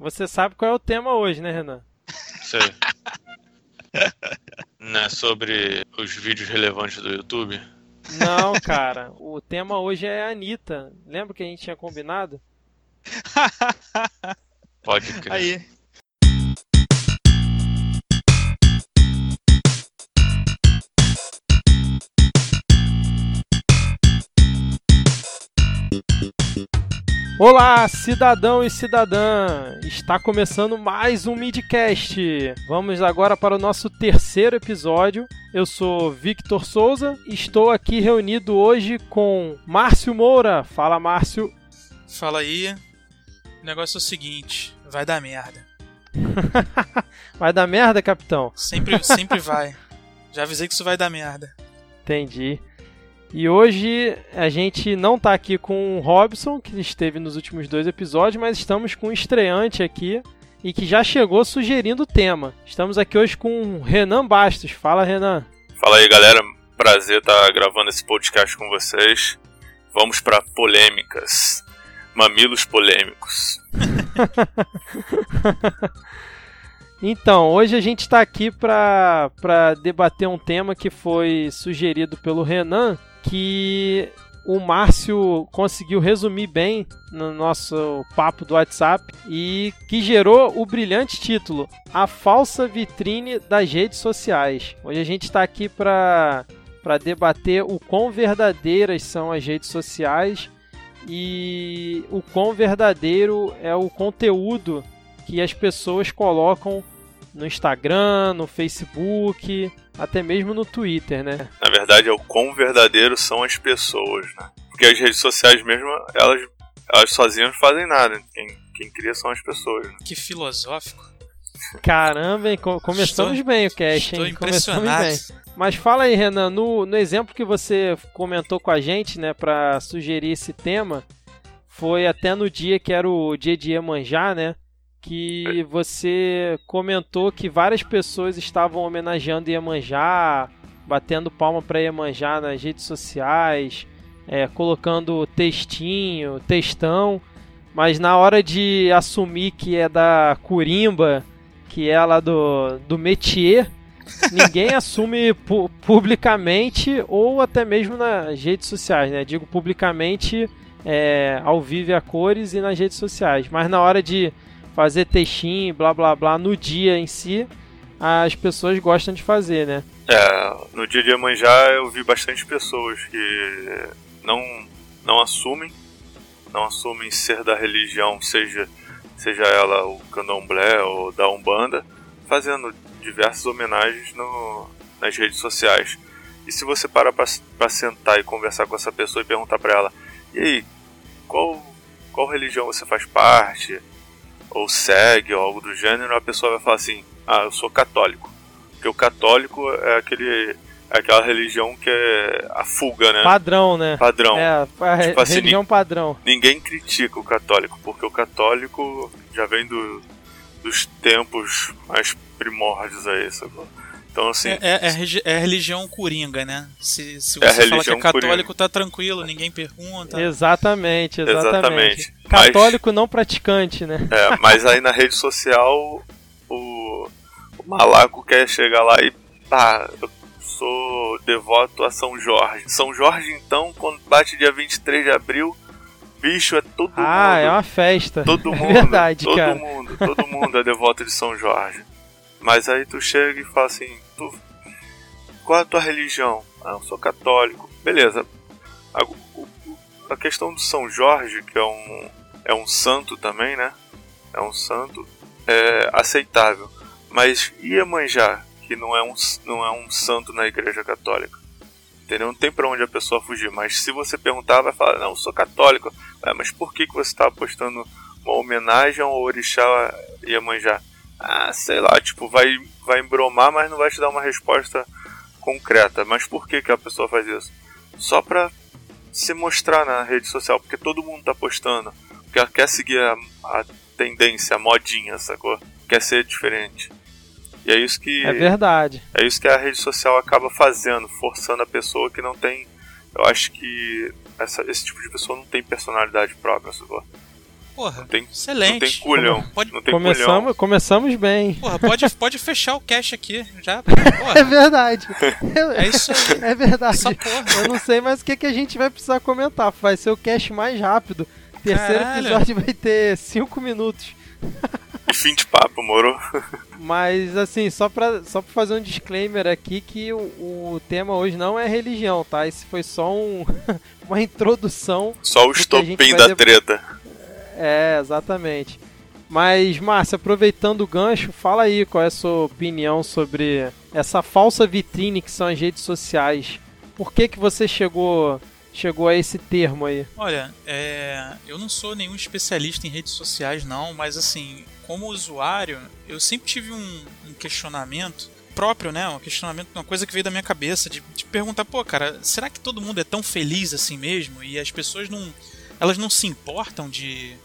Você sabe qual é o tema hoje, né, Renan? Sei. Não é sobre os vídeos relevantes do YouTube? Não, cara. O tema hoje é a Anitta. Lembra que a gente tinha combinado? Pode crer. Aí. Olá, cidadão e cidadã! Está começando mais um Midcast. Vamos agora para o nosso terceiro episódio. Eu sou Victor Souza e estou aqui reunido hoje com Márcio Moura. Fala, Márcio. Fala aí. O negócio é o seguinte: vai dar merda. vai dar merda, capitão? Sempre, sempre vai. Já avisei que isso vai dar merda. Entendi. E hoje a gente não está aqui com o Robson, que esteve nos últimos dois episódios, mas estamos com um estreante aqui e que já chegou sugerindo o tema. Estamos aqui hoje com o Renan Bastos. Fala, Renan. Fala aí, galera. Prazer estar tá gravando esse podcast com vocês. Vamos para polêmicas. Mamilos polêmicos. Então, hoje a gente está aqui para debater um tema que foi sugerido pelo Renan que o Márcio conseguiu resumir bem no nosso papo do WhatsApp e que gerou o brilhante título A Falsa Vitrine das Redes Sociais. Hoje a gente está aqui para debater o quão verdadeiras são as redes sociais e o quão verdadeiro é o conteúdo que as pessoas colocam no Instagram, no Facebook, até mesmo no Twitter, né? Na verdade, é o quão verdadeiros são as pessoas, né? Porque as redes sociais mesmo, elas, elas sozinhas não fazem nada. Quem, quem cria são as pessoas. Né? Que filosófico. Caramba, hein? começamos estou, bem o cast, estou hein? Impressionado. Começamos bem. Mas fala aí, Renan, no, no exemplo que você comentou com a gente, né, para sugerir esse tema, foi até no dia que era o dia de Iemanjá, né? Que você comentou que várias pessoas estavam homenageando Iemanjá, batendo palma para Iemanjá nas redes sociais, é, colocando textinho, textão, mas na hora de assumir que é da Curimba, que é lá do, do métier, ninguém assume pu publicamente ou até mesmo nas redes sociais, né? Digo publicamente é, ao vivo a cores e nas redes sociais, mas na hora de fazer textinho, blá blá blá, no dia em si, as pessoas gostam de fazer, né? É, no dia de Iemanjá eu vi bastante pessoas que não, não assumem, não assumem ser da religião, seja, seja ela o candomblé ou da Umbanda, fazendo diversas homenagens no, nas redes sociais. E se você parar para sentar e conversar com essa pessoa e perguntar para ela, e aí, qual, qual religião você faz parte? Ou segue ou algo do gênero, a pessoa vai falar assim: "Ah, eu sou católico". Porque o católico é aquele é aquela religião que é a fuga, né? Padrão, né? Padrão. É, a tipo assim, religião padrão. Ninguém critica o católico, porque o católico já vem do, dos tempos mais primórdios aí, sabe? Então, assim. É, é, é, é, religião coringa, né? Se, se é você é fala que é católico, coringa. tá tranquilo, ninguém pergunta. Exatamente, exatamente. exatamente. Católico mas, não praticante, né? É, mas aí na rede social, o, o malaco quer chegar lá e. Pá, eu sou devoto a São Jorge. São Jorge, então, quando bate dia 23 de abril. Bicho, é todo ah, mundo. Ah, é uma festa. Todo mundo. É verdade, todo cara. mundo, todo mundo é devoto de São Jorge. Mas aí tu chega e fala assim, tu, qual é a tua religião? Ah, eu sou católico. Beleza. A, a questão do São Jorge, que é um, é um santo também, né? É um santo, é aceitável. Mas Iemanjá, que não é um, não é um santo na igreja católica. Entendeu? Não tem para onde a pessoa fugir. Mas se você perguntar, vai falar, não, eu sou católico. É, mas por que, que você está postando uma homenagem ao orixá Iemanjá? Ah, sei lá, tipo, vai, vai embromar, mas não vai te dar uma resposta concreta. Mas por que, que a pessoa faz isso? Só pra se mostrar na rede social, porque todo mundo tá postando. Porque ela quer seguir a, a tendência, a modinha, sacou? Quer ser diferente. E é isso que. É verdade. É isso que a rede social acaba fazendo, forçando a pessoa que não tem. Eu acho que essa, esse tipo de pessoa não tem personalidade própria, sacou? Porra, tem, excelente. Não tem culhão. Pode... Não tem começamos, culhão. começamos bem. Porra, pode, pode fechar o cache aqui. Já, é verdade. é isso aí. É verdade. Eu não sei mais o que, que a gente vai precisar comentar. Vai ser o cache mais rápido. Terceiro Caralho. episódio vai ter 5 minutos. E fim de papo, moro? Mas assim, só pra, só pra fazer um disclaimer aqui que o, o tema hoje não é religião, tá? Esse foi só um, uma introdução. Só o estopim da treta. É, exatamente. Mas, Márcia, aproveitando o gancho, fala aí qual é a sua opinião sobre essa falsa vitrine que são as redes sociais. Por que, que você chegou chegou a esse termo aí? Olha, é, eu não sou nenhum especialista em redes sociais, não, mas assim, como usuário, eu sempre tive um, um questionamento próprio, né? Um questionamento, uma coisa que veio da minha cabeça de, de, perguntar, pô, cara, será que todo mundo é tão feliz assim mesmo? E as pessoas não, elas não se importam de,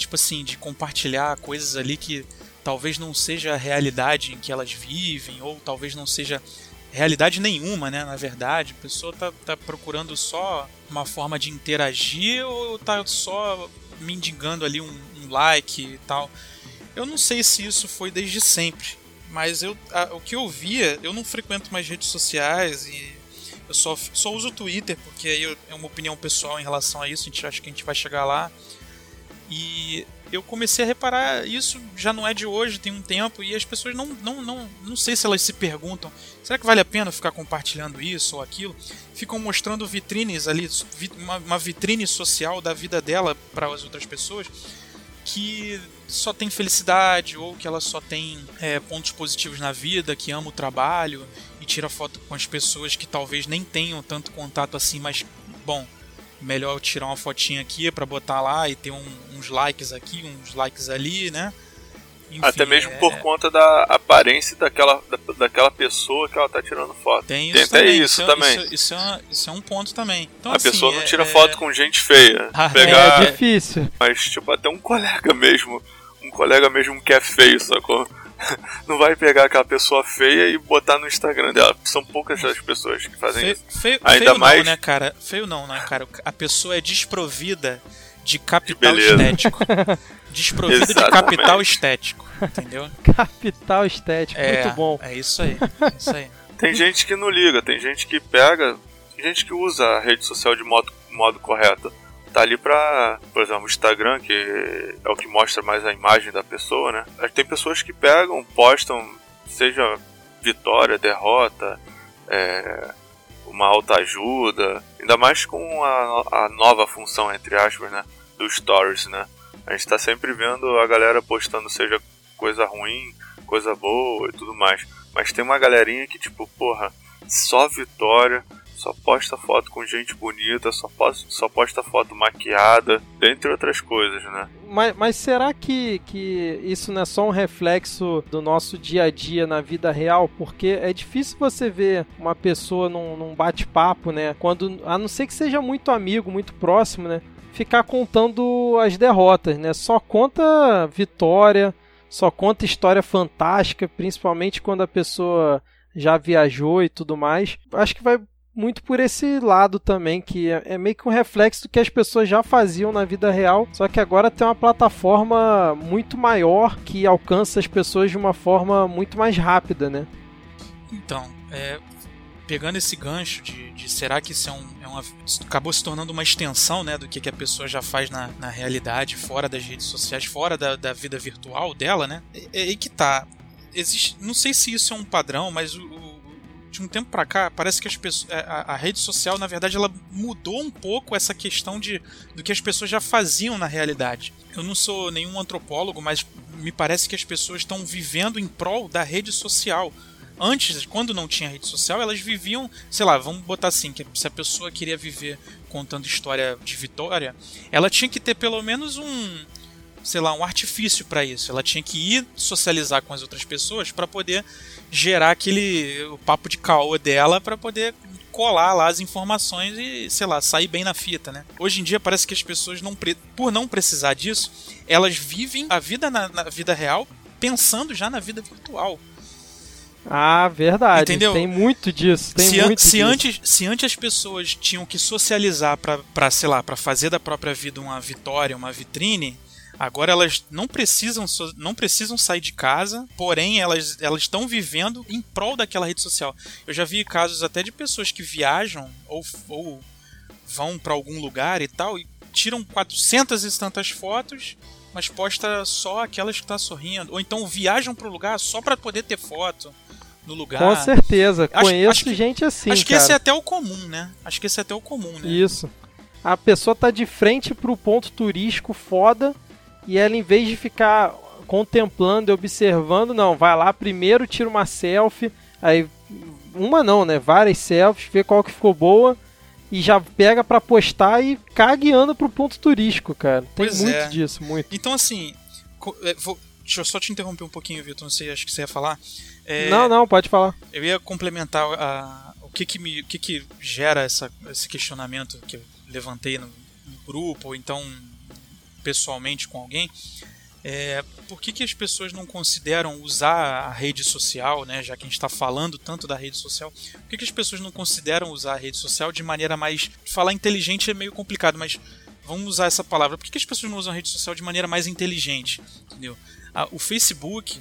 tipo assim, de compartilhar coisas ali que talvez não seja a realidade em que elas vivem ou talvez não seja realidade nenhuma, né? Na verdade, a pessoa tá, tá procurando só uma forma de interagir ou tá só mendigando ali um, um like e tal. Eu não sei se isso foi desde sempre, mas eu, a, o que eu via, eu não frequento mais redes sociais e eu só, só uso o Twitter, porque aí é uma opinião pessoal em relação a isso, a gente acha que a gente vai chegar lá. E eu comecei a reparar isso já não é de hoje, tem um tempo, e as pessoas não, não, não, não sei se elas se perguntam, será que vale a pena ficar compartilhando isso ou aquilo? Ficam mostrando vitrines ali, uma, vitrine social da vida dela para as outras pessoas que só tem felicidade ou que ela só tem é, pontos positivos na vida, que ama o trabalho e tira foto com as pessoas que talvez nem tenham tanto contato assim, mas bom, melhor eu tirar uma fotinha aqui para botar lá e ter um, uns likes aqui, uns likes ali, né? Enfim, Até mesmo é... por conta da aparência daquela, da, daquela pessoa que ela tá tirando foto. Tem isso Tem até também. isso, isso também. Isso, isso, é, isso é um ponto também. Então, a assim, pessoa não é, tira é... foto com gente feia. Ah, pegar... É difícil. Mas, tipo, até um colega mesmo. Um colega mesmo que é feio, sacou? não vai pegar aquela pessoa feia e botar no Instagram dela. São poucas as pessoas que fazem feio, isso. Feio, Ainda feio mais... não, né, cara? Feio não, né, cara? A pessoa é desprovida de capital de estético. Desprovida de capital estético, entendeu? Capital estético, é, muito bom. É isso aí, é isso aí. Tem gente que não liga, tem gente que pega, tem gente que usa a rede social de modo, modo correto tá ali pra, por exemplo, o Instagram, que é o que mostra mais a imagem da pessoa, né? Tem pessoas que pegam, postam, seja vitória, derrota, é, uma alta ajuda, ainda mais com a, a nova função, entre aspas, né? Do Stories, né? A gente tá sempre vendo a galera postando, seja coisa ruim, coisa boa e tudo mais. Mas tem uma galerinha que, tipo, porra, só vitória, só posta foto com gente bonita, só posta, só posta foto maquiada, dentre outras coisas, né? Mas, mas será que, que isso não é só um reflexo do nosso dia a dia na vida real? Porque é difícil você ver uma pessoa num, num bate-papo, né? Quando, a não ser que seja muito amigo, muito próximo, né? Ficar contando as derrotas, né? Só conta vitória, só conta história fantástica, principalmente quando a pessoa já viajou e tudo mais. Acho que vai muito por esse lado também, que é, é, meio que um reflexo do que as pessoas já faziam na vida real, só que agora tem uma plataforma muito maior que alcança as pessoas de uma forma muito mais rápida, né? Então, é, pegando esse gancho de, de, será que isso é, um, é uma, acabou se tornando uma extensão né, do que, que a pessoa já faz na, na realidade, fora das redes sociais, fora da, da vida virtual dela, né? É, aí que tá. Existe, não sei se isso é um padrão, mas o, de um tempo para cá, parece que as pessoas, é, a, a, rede social, na verdade, ela mudou um pouco essa questão de, do que as pessoas já faziam na realidade. Eu não sou nenhum antropólogo, mas me parece que as pessoas estão vivendo em prol da rede social. Antes, quando não tinha rede social, elas viviam, sei lá, vamos botar assim, que se a pessoa queria viver contando história de vitória, ela tinha que ter pelo menos um, sei lá, um artifício para isso. Ela tinha que ir socializar com as outras pessoas para poder gerar aquele o papo de caô dela para poder colar lá as informações e, sei lá, sair bem na fita, né? Hoje em dia parece que as pessoas não por não precisar disso, elas vivem a vida na, na vida real pensando já na vida virtual. Ah, verdade. Entendeu? Tem muito disso. Tem se, muito se disso. antes, se antes as pessoas tinham que socializar para, sei lá, para fazer da própria vida uma vitória, uma vitrine, Agora elas não precisam, não precisam sair de casa, porém elas elas estão vivendo em prol daquela rede social. Eu já vi casos até de pessoas que viajam ou, ou vão para algum lugar e tal e tiram 400 e tantas fotos, mas posta só aquelas que tá sorrindo, ou então viajam para o lugar só para poder ter foto no lugar. Com certeza, acho, conheço acho que, gente assim. Acho que cara. esse é até o comum, né? Acho que esse é até o comum, né? Isso. A pessoa tá de frente pro ponto turístico foda e ela, em vez de ficar contemplando e observando, não, vai lá primeiro, tira uma selfie, aí uma não, né? Várias selfies, vê qual que ficou boa e já pega para postar e cagueando pro ponto turístico, cara. Tem pois muito é. disso, muito. Então, assim, é, vou, deixa eu só te interromper um pouquinho, Vitor, não sei, acho que você ia falar. É, não, não, pode falar. Eu ia complementar a, o que que, me, o que que gera essa, esse questionamento que eu levantei no, no grupo, ou então pessoalmente com alguém, é, por que, que as pessoas não consideram usar a rede social, né, já que a gente está falando tanto da rede social, por que, que as pessoas não consideram usar a rede social de maneira mais. Falar inteligente é meio complicado, mas vamos usar essa palavra. Por que, que as pessoas não usam a rede social de maneira mais inteligente? Entendeu? Ah, o Facebook,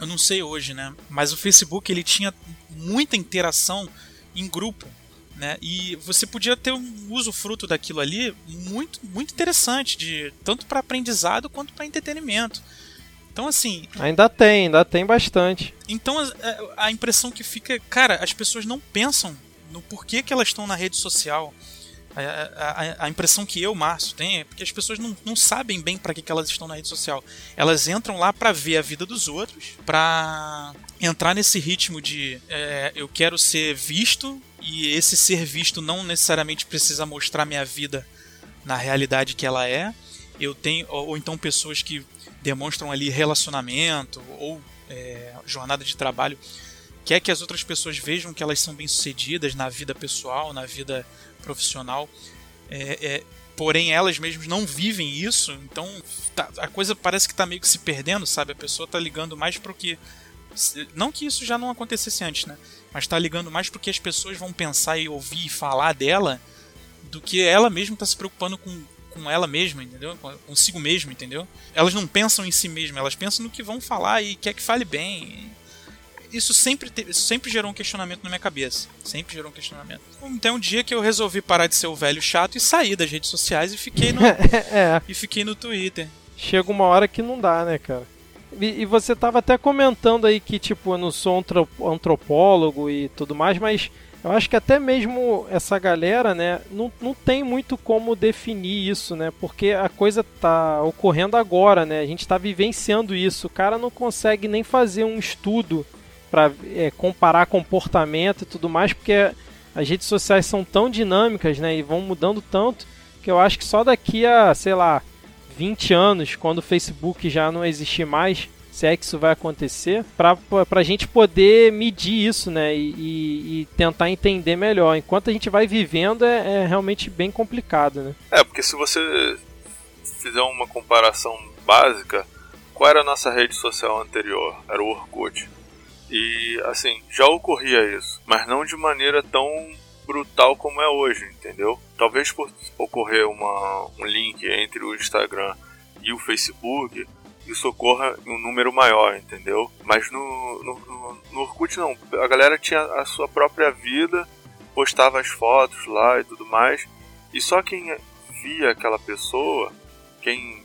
eu não sei hoje, né? Mas o Facebook ele tinha muita interação em grupo. Né? E você podia ter um uso fruto daquilo ali muito, muito interessante, de tanto para aprendizado quanto para entretenimento. Então, assim. Ainda tem, ainda tem bastante. Então, a, a impressão que fica. Cara, as pessoas não pensam no porquê que elas estão na rede social. A, a, a, impressão que eu, Márcio, tenho é porque as pessoas não, não sabem bem para que, que elas estão na rede social. Elas entram lá para ver a vida dos outros, para entrar nesse ritmo de é, eu quero ser visto e esse ser visto não necessariamente precisa mostrar minha vida na realidade que ela é. Eu tenho ou, ou então pessoas que demonstram ali relacionamento ou é, jornada de trabalho quer que as outras pessoas vejam que elas são bem sucedidas na vida pessoal, na vida profissional. É, é, porém, elas mesmas não vivem isso, então tá, a coisa parece que está meio que se perdendo, sabe? A pessoa está ligando mais para o que. Não que isso já não acontecesse antes, né? Mas está ligando mais para o que as pessoas vão pensar e ouvir e falar dela do que ela mesma está se preocupando com, com ela mesma, entendeu? Consigo mesma, entendeu? Elas não pensam em si mesmas, elas pensam no que vão falar e quer que fale bem isso sempre, te, isso sempre gerou um questionamento na minha cabeça. Sempre gerou um questionamento. Então um dia que eu resolvi parar de ser o velho chato e sair das redes sociais e fiquei no, é. e fiquei no Twitter. Chega uma hora que não dá, né, cara? E, e você tava até comentando aí que, tipo, eu não sou antropólogo e tudo mais, mas eu acho que até mesmo essa galera, né, não, não tem muito como definir isso, né? Porque a coisa tá ocorrendo agora, né? A gente tá vivenciando isso. O cara não consegue nem fazer um estudo para é, comparar comportamento e tudo mais, porque as redes sociais são tão dinâmicas, né, e vão mudando tanto, que eu acho que só daqui a, sei lá, 20 anos, quando o Facebook já não existir mais, se é que isso vai acontecer, para a gente poder medir isso, né, e, e, tentar entender melhor. Enquanto a gente vai vivendo, é, é realmente bem complicado, né. É, porque se você fizer uma comparação básica, qual era a nossa rede social anterior? Era o Orkut. E assim, já ocorria isso, mas não de maneira tão brutal como é hoje, entendeu? Talvez por ocorrer uma, um link entre o Instagram e o Facebook, isso ocorra em um número maior, entendeu? Mas no, no, no, Orkut não, a galera tinha a sua própria vida, postava as fotos lá e tudo mais, e só quem via aquela pessoa, quem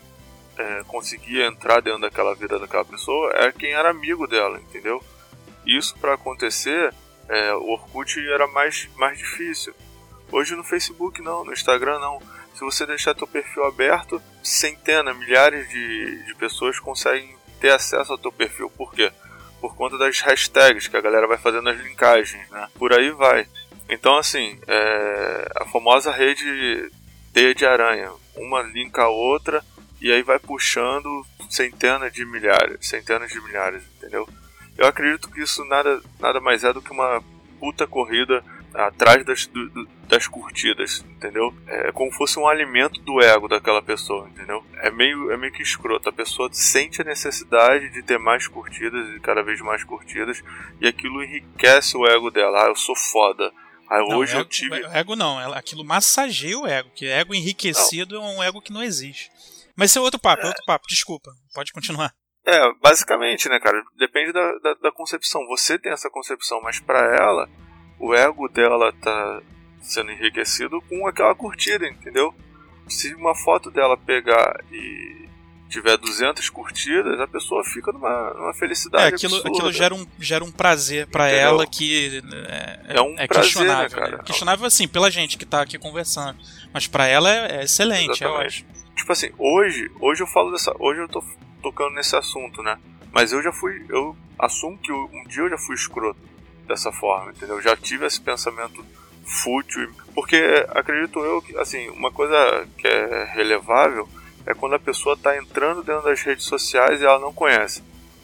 é, conseguia entrar dentro daquela vida daquela pessoa, era quem era amigo dela, entendeu? Isso para acontecer, é, o Orkut era mais, mais difícil. Hoje no Facebook não, no Instagram não. Se você deixar teu perfil aberto, centenas, milhares de, de pessoas conseguem ter acesso ao teu perfil. Por quê? Por conta das hashtags que a galera vai fazendo as linkagens, né? Por aí vai. Então, assim, é, a famosa rede teia de aranha. Uma linka a outra e aí vai puxando centenas de milhares, centenas de milhares, entendeu? Eu acredito que isso nada, nada mais é do que uma puta corrida atrás das, do, das curtidas, entendeu? É como se fosse um alimento do ego daquela pessoa, entendeu? É meio, é meio que escroto. A pessoa sente a necessidade de ter mais curtidas e cada vez mais curtidas, e aquilo enriquece o ego dela. Ah, eu sou foda. Ah, não, hoje ego, eu tive. Ego não, aquilo massageia o ego, que ego enriquecido não. é um ego que não existe. Mas isso é outro papo, é outro papo, desculpa. Pode continuar. É, basicamente, né, cara? Depende da, da, da concepção. Você tem essa concepção, mas para ela, o ego dela tá sendo enriquecido com aquela curtida, entendeu? Se uma foto dela pegar e tiver 200 curtidas, a pessoa fica numa, numa felicidade. É, aquilo, absurda. aquilo gera um, gera um prazer para ela que é, é, um é prazer, questionável. Né, cara? Né? Questionável assim, pela gente que tá aqui conversando. Mas para ela é, é excelente, Exatamente. é ótimo. Tipo assim, hoje, hoje eu falo dessa. Hoje eu tô tocando nesse assunto, né? Mas eu já fui. Eu assumo que um dia eu já fui escroto dessa forma, entendeu? Eu já tive esse pensamento fútil. Porque acredito eu que, assim, uma coisa que é relevável é quando a pessoa está entrando dentro das redes sociais e ela não conhece.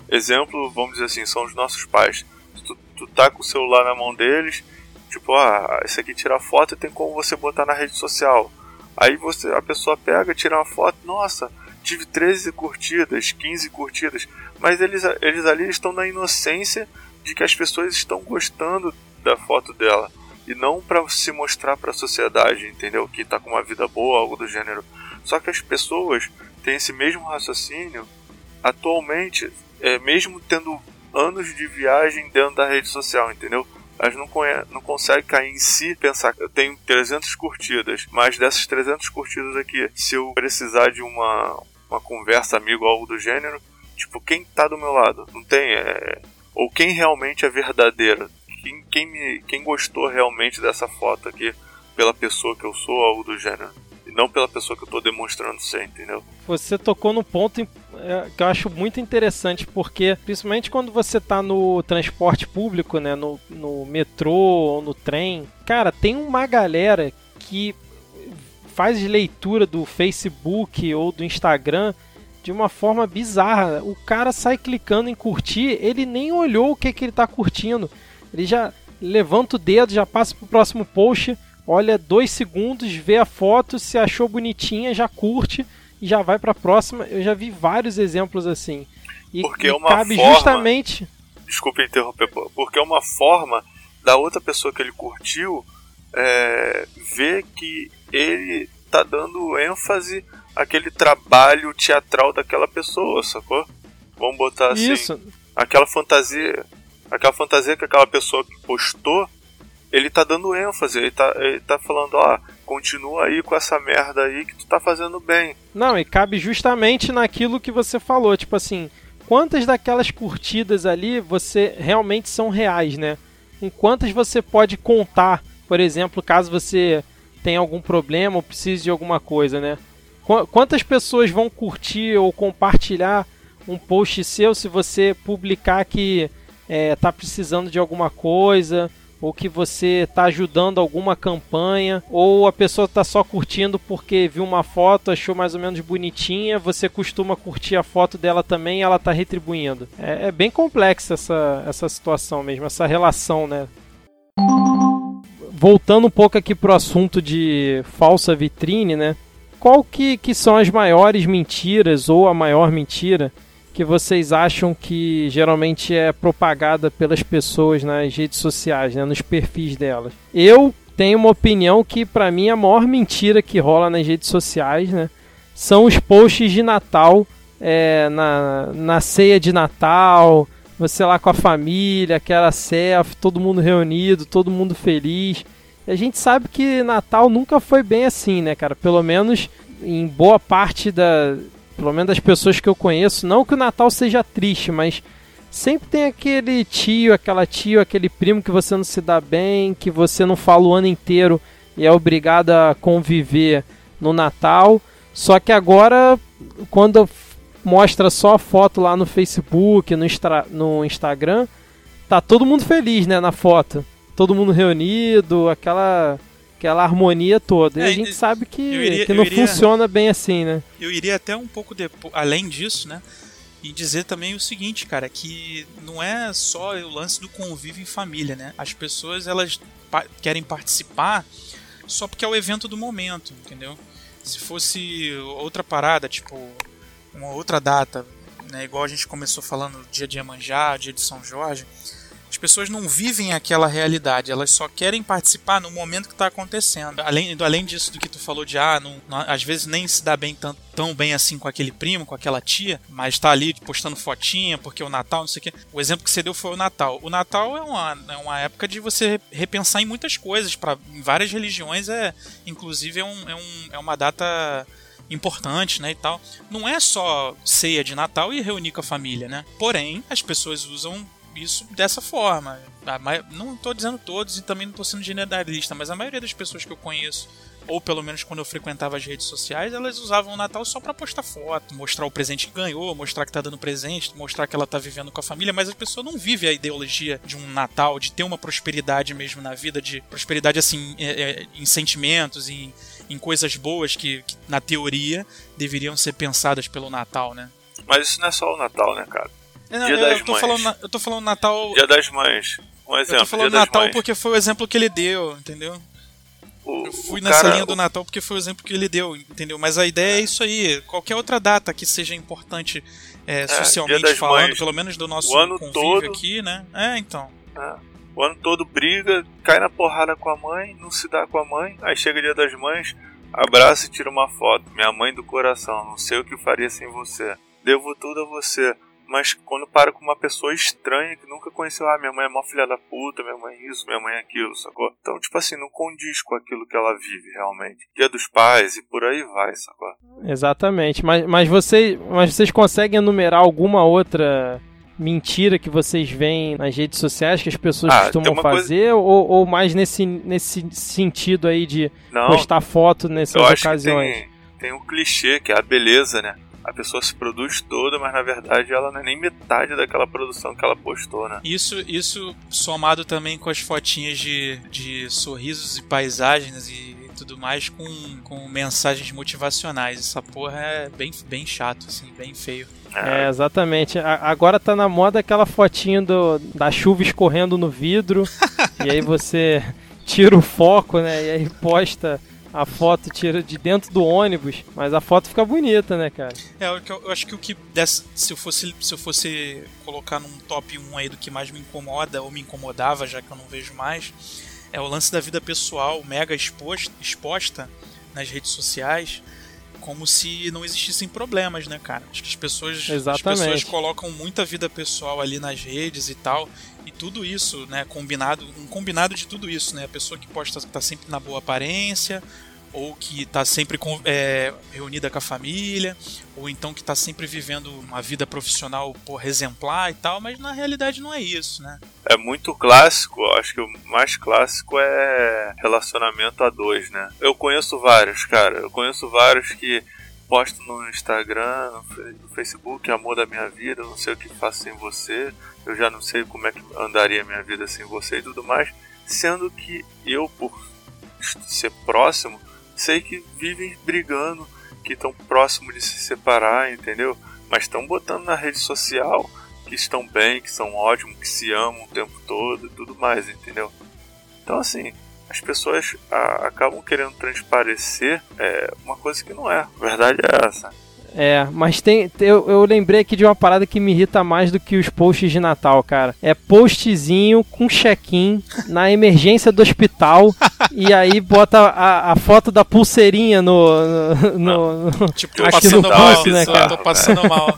Exemplo, vamos dizer assim, são os nossos pais. Tu, tu tá com o celular na mão deles, tipo, ah, esse aqui tira foto tem como você botar na rede social. Aí você, a pessoa pega, tira uma foto, nossa, tive 13 curtidas, 15 curtidas, mas eles, eles ali estão na inocência de que as pessoas estão gostando da foto dela e não para se mostrar para a sociedade, entendeu? Que tá com uma vida boa, algo do gênero. Só que as pessoas têm esse mesmo raciocínio atualmente, é, mesmo tendo anos de viagem dentro da rede social, entendeu? Elas não, não conseguem cair em si pensar eu tenho 300 curtidas, mas dessas 300 curtidas aqui, se eu precisar de uma, uma conversa amigo algo do gênero, tipo, quem tá do meu lado? Não tem, é... Ou quem realmente é verdadeiro? Quem, quem, me, quem gostou realmente dessa foto aqui pela pessoa que eu sou, algo do gênero? E não pela pessoa que eu tô demonstrando ser, entendeu? Você tocou no ponto é, que eu acho muito interessante, porque principalmente quando você tá no transporte público, né, no, no metrô ou no trem, cara, tem uma galera que faz leitura do Facebook ou do Instagram de uma forma bizarra. O cara sai clicando em curtir, ele nem olhou o que, que ele tá curtindo. Ele já levanta o dedo, já passa pro próximo post, olha dois segundos, vê a foto, se achou bonitinha, já curte e já vai para a próxima. Eu já vi vários exemplos assim. E, porque e é uma cabe forma, justamente. Desculpa interromper, porque é uma forma da outra pessoa que ele curtiu é, ver que ele tá dando ênfase àquele trabalho teatral daquela pessoa, sacou? Vamos botar assim. Isso. Aquela fantasia. Aquela fantasia que aquela pessoa postou ele tá dando ênfase, ele tá, ele tá falando, ó, continua aí com essa merda aí que tu tá fazendo bem. Não, e cabe justamente naquilo que você falou, tipo assim, quantas daquelas curtidas ali você realmente são reais, né? Em quantas você pode contar, por exemplo, caso você tenha algum problema ou precise de alguma coisa, né? Quantas pessoas vão curtir ou compartilhar um post seu se você publicar que é, tá precisando de alguma coisa ou que você está ajudando alguma campanha, ou a pessoa está só curtindo porque viu uma foto, achou mais ou menos bonitinha, você costuma curtir a foto dela também e ela está retribuindo. É, é, bem complexa essa, essa situação mesmo, essa relação, né? Voltando um pouco aqui pro assunto de falsa vitrine, né? Qual que, que são as maiores mentiras ou a maior mentira que vocês acham que geralmente é propagada pelas pessoas nas redes sociais, né, nos perfis delas. Eu tenho uma opinião que para mim a maior mentira que rola nas redes sociais, né, são os posts de Natal é, na, na ceia de Natal, você lá com a família, aquela selfie, todo mundo reunido, todo mundo feliz. E a gente sabe que Natal nunca foi bem assim, né, cara? Pelo menos em boa parte da, pelo menos das pessoas que eu conheço, não que o Natal seja triste, mas sempre tem aquele tio, aquela tio, aquele primo que você não se dá bem, que você não fala o ano inteiro e é obrigado a conviver no Natal. Só que agora, quando mostra só a foto lá no Facebook, no, no Instagram, tá todo mundo feliz, né, na foto. Todo mundo reunido, aquela aquela harmonia toda. É, e a gente sabe que, iria, que não iria, funciona bem assim, né? Eu iria até um pouco depois, além disso, né? E dizer também o seguinte, cara, que não é só o lance do convívio em família, né? As pessoas elas pa querem participar só porque é o evento do momento, entendeu? Se fosse outra parada, tipo uma outra data, né? Igual a gente começou falando dia de Iemanjá, dia de São Jorge, as As pessoas não vivem aquela realidade, elas só querem participar no momento que está acontecendo. Além, além disso do que tu falou de, ah, não, não, às vezes nem se dá bem tanto, tão bem assim com aquele primo, com aquela tia, mas está ali postando fotinha porque é o Natal, não sei o quê. O exemplo que você deu foi o Natal. O Natal é uma, é uma época de você repensar em muitas coisas. Para várias religiões, é inclusive é, um, é, um, é uma data importante, né, e tal. Não é só ceia de Natal e reunir com a família, né? Porém, as pessoas usam isso dessa forma. Não estou dizendo todos e também não estou sendo generalista, mas a maioria das pessoas que eu conheço, ou pelo menos quando eu frequentava as redes sociais, elas usavam o Natal só para postar foto, mostrar o presente que ganhou, mostrar que tá dando presente, mostrar que ela tá vivendo com a família, mas a pessoa não vive a ideologia de um Natal, de ter uma prosperidade mesmo na vida, de prosperidade assim, é, é, em sentimentos, em, em coisas boas que, que, na teoria, deveriam ser pensadas pelo Natal, né? Mas isso não é só o Natal, né, cara? Não, Dia eu, das eu tô Mães. Falando, eu tô falando Natal. Dia das Mães. Um exemplo. Eu tô falando Dia Natal porque foi o exemplo que ele deu, entendeu? O, eu fui nessa cara, linha do Natal porque foi o exemplo que ele deu, entendeu? Mas a ideia é isso aí. Qualquer outra data que seja importante é, é socialmente falando, mães, pelo menos do nosso o ano convívio todo, aqui, né? É, então. É, o ano todo briga, cai na porrada com a mãe, não se dá com a mãe, aí chega o dia das mães, abraça e tira uma foto. Minha mãe do coração, não sei o que faria sem você. Devo tudo a você mas quando para com uma pessoa estranha que nunca conheceu, ah, minha mãe é mó filha da puta, minha mãe é isso, minha mãe é aquilo, sacou? Então, tipo assim, não condiz com aquilo que ela vive realmente. Dia dos pais e por aí vai, sacou? Exatamente, mas, mas, você, mas vocês conseguem enumerar alguma outra mentira que vocês veem nas redes sociais que as pessoas ah, costumam fazer coisa... ou, ou, mais nesse, nesse sentido aí de não, postar foto nessas ocasiões? tem, tem um clichê que é a beleza, né? a pessoa se produz toda, mas na verdade ela não é nem metade daquela produção que ela postou, né? Isso, isso somado também com as fotinhas de, de sorrisos e paisagens e tudo mais com, com mensagens motivacionais. Essa porra é bem, bem chato, assim, bem feio. É, exatamente. agora tá na moda aquela fotinha do, da chuva escorrendo no vidro, e aí você tira o foco, né? E aí posta a foto tira de dentro do ônibus, mas a foto fica bonita, né, cara? É, eu, eu acho que o que desse, se eu fosse se eu fosse colocar num top 1 aí do que mais me incomoda ou me incomodava, já que eu não vejo mais, é o lance da vida pessoal mega exposta, exposta nas redes sociais como se não existissem problemas, né, cara? Acho que as pessoas, as pessoas colocam muita vida pessoal ali nas redes e tal, e tudo isso, né, combinado, um combinado de tudo isso, né? A pessoa que posta tá sempre na boa aparência, ou que está sempre é, reunida com a família, ou então que está sempre vivendo uma vida profissional por exemplar e tal, mas na realidade não é isso, né? É muito clássico, acho que o mais clássico é relacionamento a dois, né? Eu conheço vários, cara, eu conheço vários que posto no Instagram, no Facebook, amor da minha vida, não sei o que faço sem você, eu já não sei como é que andaria a minha vida sem você e tudo mais, sendo que eu, por ser próximo, sei que vivem brigando, que estão próximos de se separar, entendeu? Mas estão botando na rede social que estão bem, que são ótimos, que se amam o tempo todo e tudo mais, entendeu? Então, assim, as pessoas a, acabam querendo transparecer é, uma coisa que não é. A verdade é essa. É, mas tem. Eu, eu lembrei aqui de uma parada que me irrita mais do que os posts de Natal, cara. É postzinho com check-in na emergência do hospital e aí bota a, a foto da pulseirinha no. no, no tipo, aqui no mal, né, cara? Tô passando mal.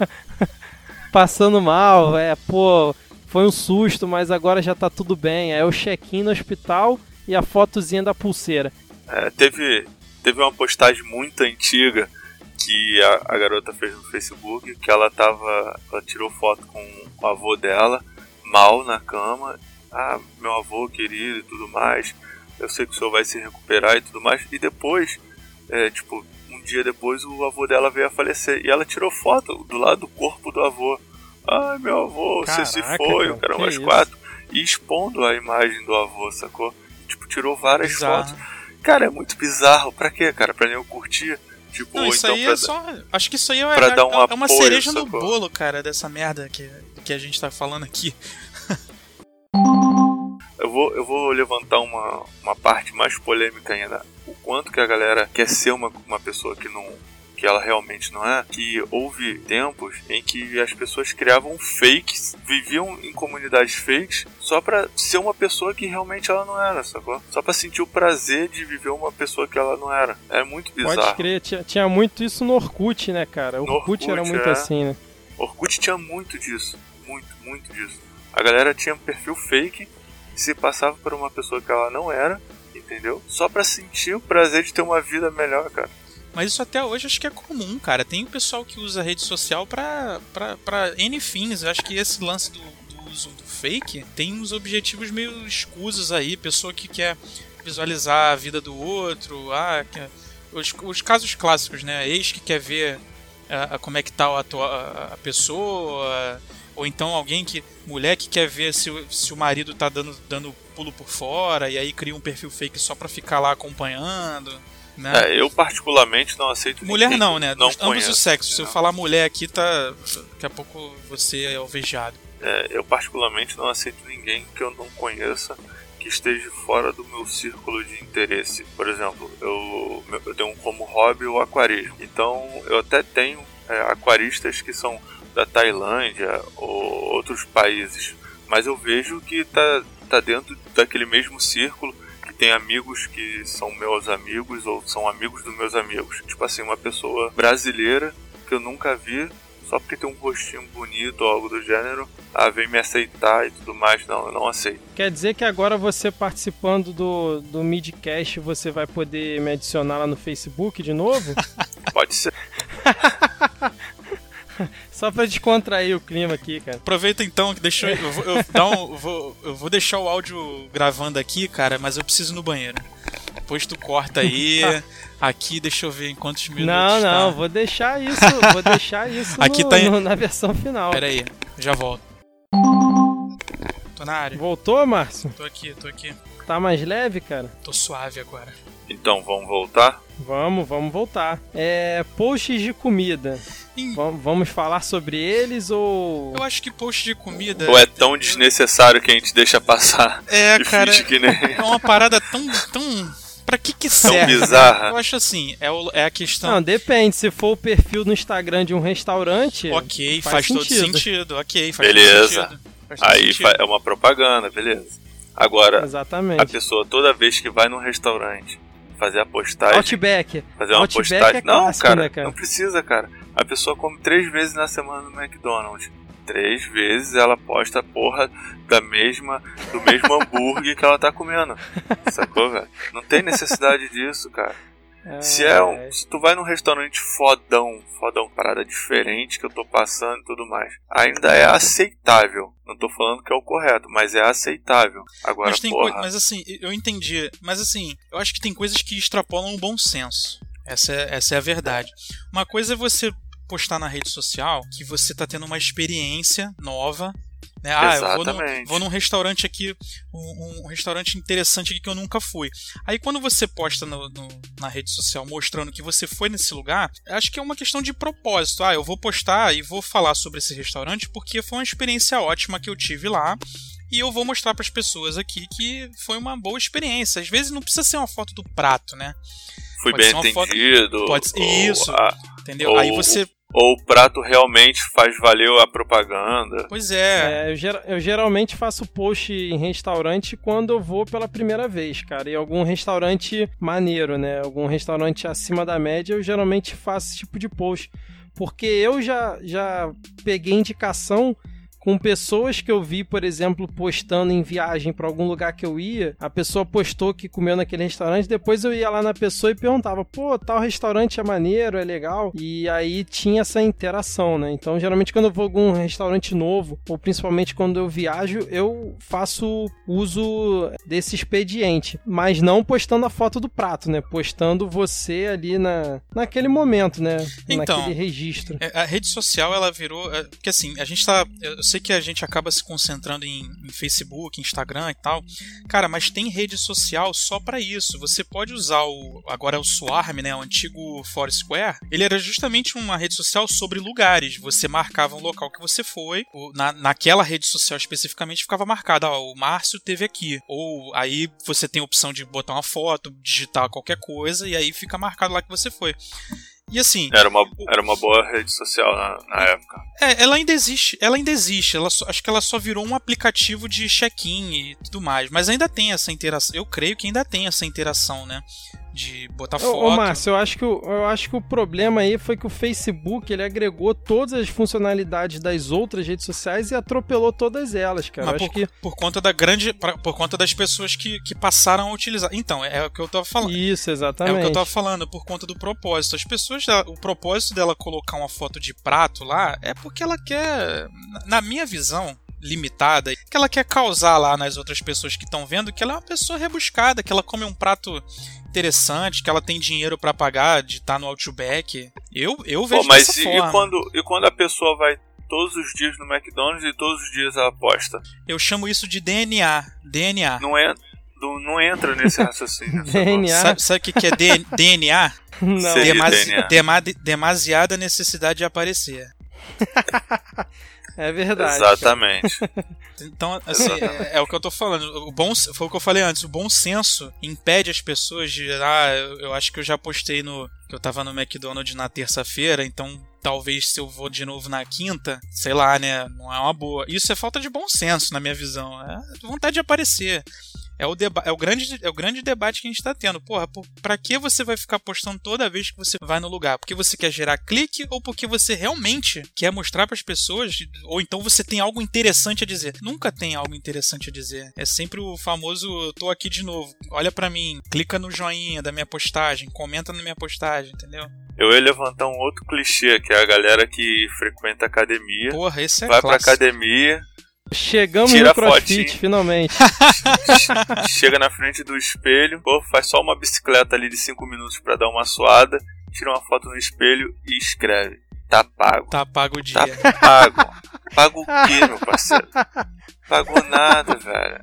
passando mal, é, pô. Foi um susto, mas agora já tá tudo bem. É o check-in no hospital e a fotozinha da pulseira. É, teve, teve uma postagem muito antiga que a, a, garota fez no Facebook, que ela tava. Ela tirou foto com o avô dela, mal na cama. Ah, meu avô querido e tudo mais. Eu sei que o senhor vai se recuperar e tudo mais. E depois, é, tipo, um dia depois o avô dela veio a falecer. E ela tirou foto do lado do corpo do avô. Ai, meu avô, Caraca, você se foi, o cara umas quatro. E expondo a imagem do avô, sacou? Tipo, tirou várias bizarro. fotos. Cara, é muito bizarro. Pra quê, cara? Pra nem eu curtir Tipo, não, isso então aí é só. Acho que isso aí é, é, dar um é uma apoio, cereja no bolo, cara, dessa merda que, que a gente tá falando aqui. eu, vou, eu vou levantar uma, uma parte mais polêmica ainda. O quanto que a galera quer ser uma, uma pessoa que não, que ela realmente não é, que houve tempos em que as pessoas criavam fakes, viviam em comunidades fakes só para ser uma pessoa que realmente ela não era, sacou? Só para sentir o prazer de viver uma pessoa que ela não era. É muito bizarro. Pode crer, tinha, tinha muito isso no Orkut, né, cara? O Orkut, Orkut era muito é. assim, né? Orkut tinha muito disso, muito, muito disso. A galera tinha um perfil fake, se passava por uma pessoa que ela não era, entendeu? Só para sentir o prazer de ter uma vida melhor, cara. Mas isso até hoje acho que é comum, cara. Tem o pessoal que usa rede social pra, pra, pra N fins. Acho que esse lance do, do uso do fake tem uns objetivos meio escusos aí. Pessoa que quer visualizar a vida do outro, ah, os, os casos clássicos, né? Ex que quer ver a, a, como é que tá a, a, a pessoa, ou então alguém que. mulher que quer ver se, se o marido tá dando, dando pulo por fora, e aí cria um perfil fake só pra ficar lá acompanhando. Né? É, eu particularmente não aceito Mulher não, né? Não Ambos os sexos. Se eu falar mulher aqui, tá. Daqui a pouco você é alvejado. É, eu particularmente não aceito ninguém que eu não conheça que esteja fora do meu círculo de interesse. Por exemplo, eu, eu tenho como hobby o aquarismo. Então eu até tenho é, aquaristas que são da Tailândia ou outros países. Mas eu vejo que tá, tá dentro daquele mesmo círculo tem amigos que são meus amigos ou são amigos dos meus amigos. Tipo assim, uma pessoa brasileira que eu nunca vi só porque tem um rostinho bonito ou algo do gênero, ah, vem me aceitar e tudo mais. Não, eu não aceito. Quer dizer que agora você participando do, do Midcast, você vai poder me adicionar lá no Facebook de novo? Pode ser. Só pra descontrair o clima aqui, cara. Aproveita então que deixa eu, eu, vou, eu, um, vou, eu vou deixar o áudio gravando aqui, cara, mas eu preciso ir no banheiro. Depois tu corta aí. Aqui, deixa eu ver em quantos minutos. Não, não, tá. vou deixar isso. vou deixar isso aqui no, tá em... no, na versão final. Pera aí, já volto. Tô na área. Voltou, Márcio? Tô aqui, tô aqui. Tá mais leve, cara? Tô suave agora. Então, vamos voltar? Vamos, vamos voltar. É, posts de comida. Em... Vamos falar sobre eles ou. Eu acho que post de comida. Ou é tão desnecessário que a gente deixa passar? É, cara. Nem... É uma parada tão, tão Pra que que serve? Tão bizarra. Eu acho assim, é, o, é a questão... Não, depende. Se for o perfil no Instagram de um restaurante... Ok, faz, faz todo sentido. Ok, faz beleza. todo sentido. Beleza. Aí sentido. é uma propaganda, beleza. Agora, Exatamente. a pessoa toda vez que vai num restaurante fazer a postagem... Outback. Fazer uma Outback postagem... É não, clássico, cara, né, cara, não precisa, cara. A pessoa come três vezes na semana no McDonald's três vezes ela posta a porra da mesma, do mesmo hambúrguer que ela tá comendo. Sacou, velho? Não tem necessidade disso, cara. É, se é um, se tu vai num restaurante fodão, fodão, parada diferente que eu tô passando e tudo mais, ainda é aceitável. Não tô falando que é o correto, mas é aceitável. Agora, mas, tem porra... mas assim, eu entendi. Mas assim, eu acho que tem coisas que extrapolam o bom senso. Essa é, essa é a verdade. Uma coisa é você postar na rede social que você está tendo uma experiência nova. Né? Ah, eu vou, no, vou num restaurante aqui, um, um, restaurante interessante aqui que eu nunca fui. Aí quando você posta no, no, na rede social mostrando que você foi nesse lugar, acho que é uma questão de propósito. Ah, eu vou postar e vou falar sobre esse restaurante porque foi uma experiência ótima que eu tive lá e eu vou mostrar para as pessoas aqui que foi uma boa experiência. Às vezes não precisa ser uma foto do prato, né? Fui Pode bem entendido. Foto... Pode... Isso. A... Entendeu? Aí você ou o prato realmente faz valer a propaganda. Pois é. é eu, ger eu, geralmente faço post em restaurante quando eu vou pela primeira vez, cara. E algum restaurante maneiro, né? Algum restaurante acima da média, eu geralmente faço esse tipo de post. Porque eu já, já peguei indicação com pessoas que eu vi, por exemplo, postando em viagem para algum lugar que eu ia, a pessoa postou que comeu naquele restaurante, depois eu ia lá na pessoa e perguntava, pô, tal restaurante é maneiro, é legal, e aí tinha essa interação, né? Então, geralmente quando eu vou a algum restaurante novo, ou principalmente quando eu viajo, eu faço uso desse expediente, mas não postando a foto do prato, né? Postando você ali na, naquele momento, né? Então, naquele registro. É, a rede social, ela virou, é, porque assim, a gente tá, eu sei que a gente acaba se concentrando em, em Facebook, Instagram e tal. Cara, mas tem rede social só para isso. Você pode usar o agora é o Swarm, né, o antigo Foursquare. Ele era justamente uma rede social sobre lugares. Você marcava um local que você foi, na, naquela rede social especificamente ficava marcado, ó, o Márcio teve aqui. Ou aí você tem a opção de botar uma foto, digitar qualquer coisa e aí fica marcado lá que você foi. E assim. Era uma, era uma boa rede social na, na época. É, ela ainda existe. Ela ainda existe. Ela só, acho que ela só virou um aplicativo de check-in e tudo mais. Mas ainda tem essa interação. Eu creio que ainda tem essa interação, né? De botar foto. Ô, Márcio, eu acho, que o, eu acho que o problema aí foi que o Facebook ele agregou todas as funcionalidades das outras redes sociais e atropelou todas elas, cara. Mas por, que... por conta da grande. por conta das pessoas que, que passaram a utilizar. Então, é, é o que eu tava falando. Isso, exatamente. É o que eu tava falando, por conta do propósito. As pessoas. O propósito dela colocar uma foto de prato lá é porque ela quer. Na minha visão, limitada, que ela quer causar lá nas outras pessoas que estão vendo que ela é uma pessoa rebuscada, que ela come um prato interessante, que ela tem dinheiro para pagar de estar tá no Outback. Eu, eu vejo Pô, mas dessa e, forma. E quando, e quando a pessoa vai todos os dias no McDonald's e todos os dias ela aposta? Eu chamo isso de DNA. DNA. Não é não entra nesse raciocínio. DNA. Sabe, sabe o que, que é DNA? Não. Demasi DNA. Dema demasiada necessidade de aparecer. É verdade. Exatamente. Então, assim, é, é, o que eu tô falando. O bom, foi o que eu falei antes. O bom senso impede as pessoas de. Ah, eu, eu acho que eu já postei no. Que eu tava no McDonald's na terça-feira, então talvez se eu vou de novo na quinta, sei lá, né? Não é uma boa. Isso é falta de bom senso, na minha visão. É vontade de aparecer. É o, é, o grande, é o grande debate que a gente está tendo. Porra, por, pra que você vai ficar postando toda vez que você vai no lugar? Porque você quer gerar clique ou porque você realmente quer mostrar para as pessoas? Ou então você tem algo interessante a dizer? Nunca tem algo interessante a dizer. É sempre o famoso tô aqui de novo. Olha para mim, clica no joinha da minha postagem, comenta na minha postagem, entendeu? Eu ia levantar um outro clichê, que é a galera que frequenta academia. Porra, esse é Vai clássico. pra academia, Chegamos Tira no crossfit, fotinho. finalmente. chega na frente do espelho, pô, faz só uma bicicleta ali de 5 minutos pra dar uma suada, tira uma foto no espelho e escreve. Tá pago. Tá pago o dia. Tá pago. Pago o quê, meu parceiro? Pagou nada, velho.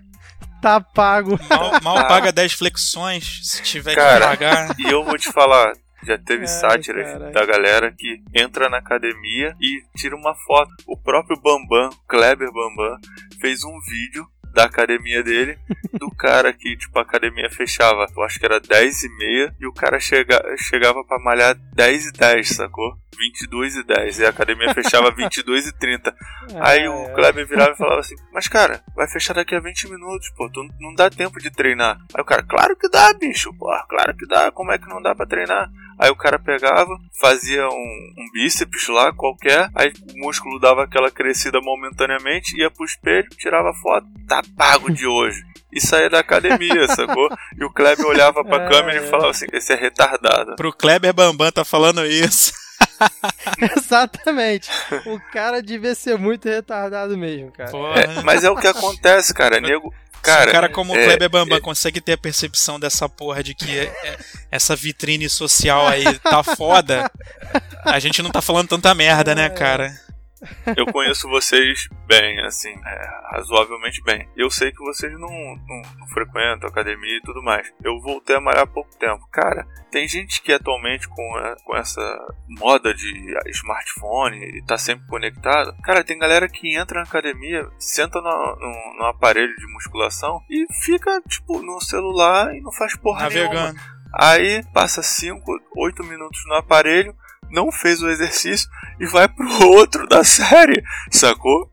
Tá pago. Mal, mal paga 10 flexões se tiver Cara, que pagar. E eu vou te falar, já teve Ai, sátiras carai. da galera que entra na academia e tira uma foto. O próprio Bambam, Kleber Bambam, fez um vídeo da academia dele, do cara que, tipo, a academia fechava, eu acho que era 10 e meia, e o cara chega, chegava pra malhar 10 e 10, sacou? 22 e 10, e a academia fechava 22 e 30. Aí É, o Kleber virava e falava assim: Mas cara, vai fechar daqui a 20 minutos, pô, tu não dá tempo de treinar. Aí o cara, claro que dá, bicho, pô, claro que dá, como é que não dá pra treinar? Aí o cara pegava, fazia um, um bíceps lá qualquer, aí o músculo dava aquela crescida momentaneamente, ia pro espelho, tirava foto, tá pago de hoje. E saía da academia, sacou? E o Kleber olhava pra É, câmera é. e falava assim: Esse é retardado. Pro Kleber Bambam tá falando isso. Exatamente. O cara devia ser muito retardado mesmo, cara. É, mas é o que acontece, cara. Nego. Se Cara, um cara como o é- Kleber Bambam é- consegue ter a percepção dessa porra de que é- é- essa vitrine social aí tá foda, a gente não tá falando tanta merda, né, cara? Eu conheço vocês bem, assim, é, razoavelmente bem. Eu sei que vocês não, não, não frequentam academia e tudo mais. Eu voltei a malhar há pouco tempo. Cara, tem gente que atualmente com, a- com essa moda de smartphone e tá sempre conectado. Cara, tem galera que entra na academia, senta no, no, no aparelho de musculação e fica, tipo, no celular e não faz porra nenhuma. Navegando. Aí passa 5, 8 minutos no aparelho, não fez o exercício e vai pro outro da série, sacou?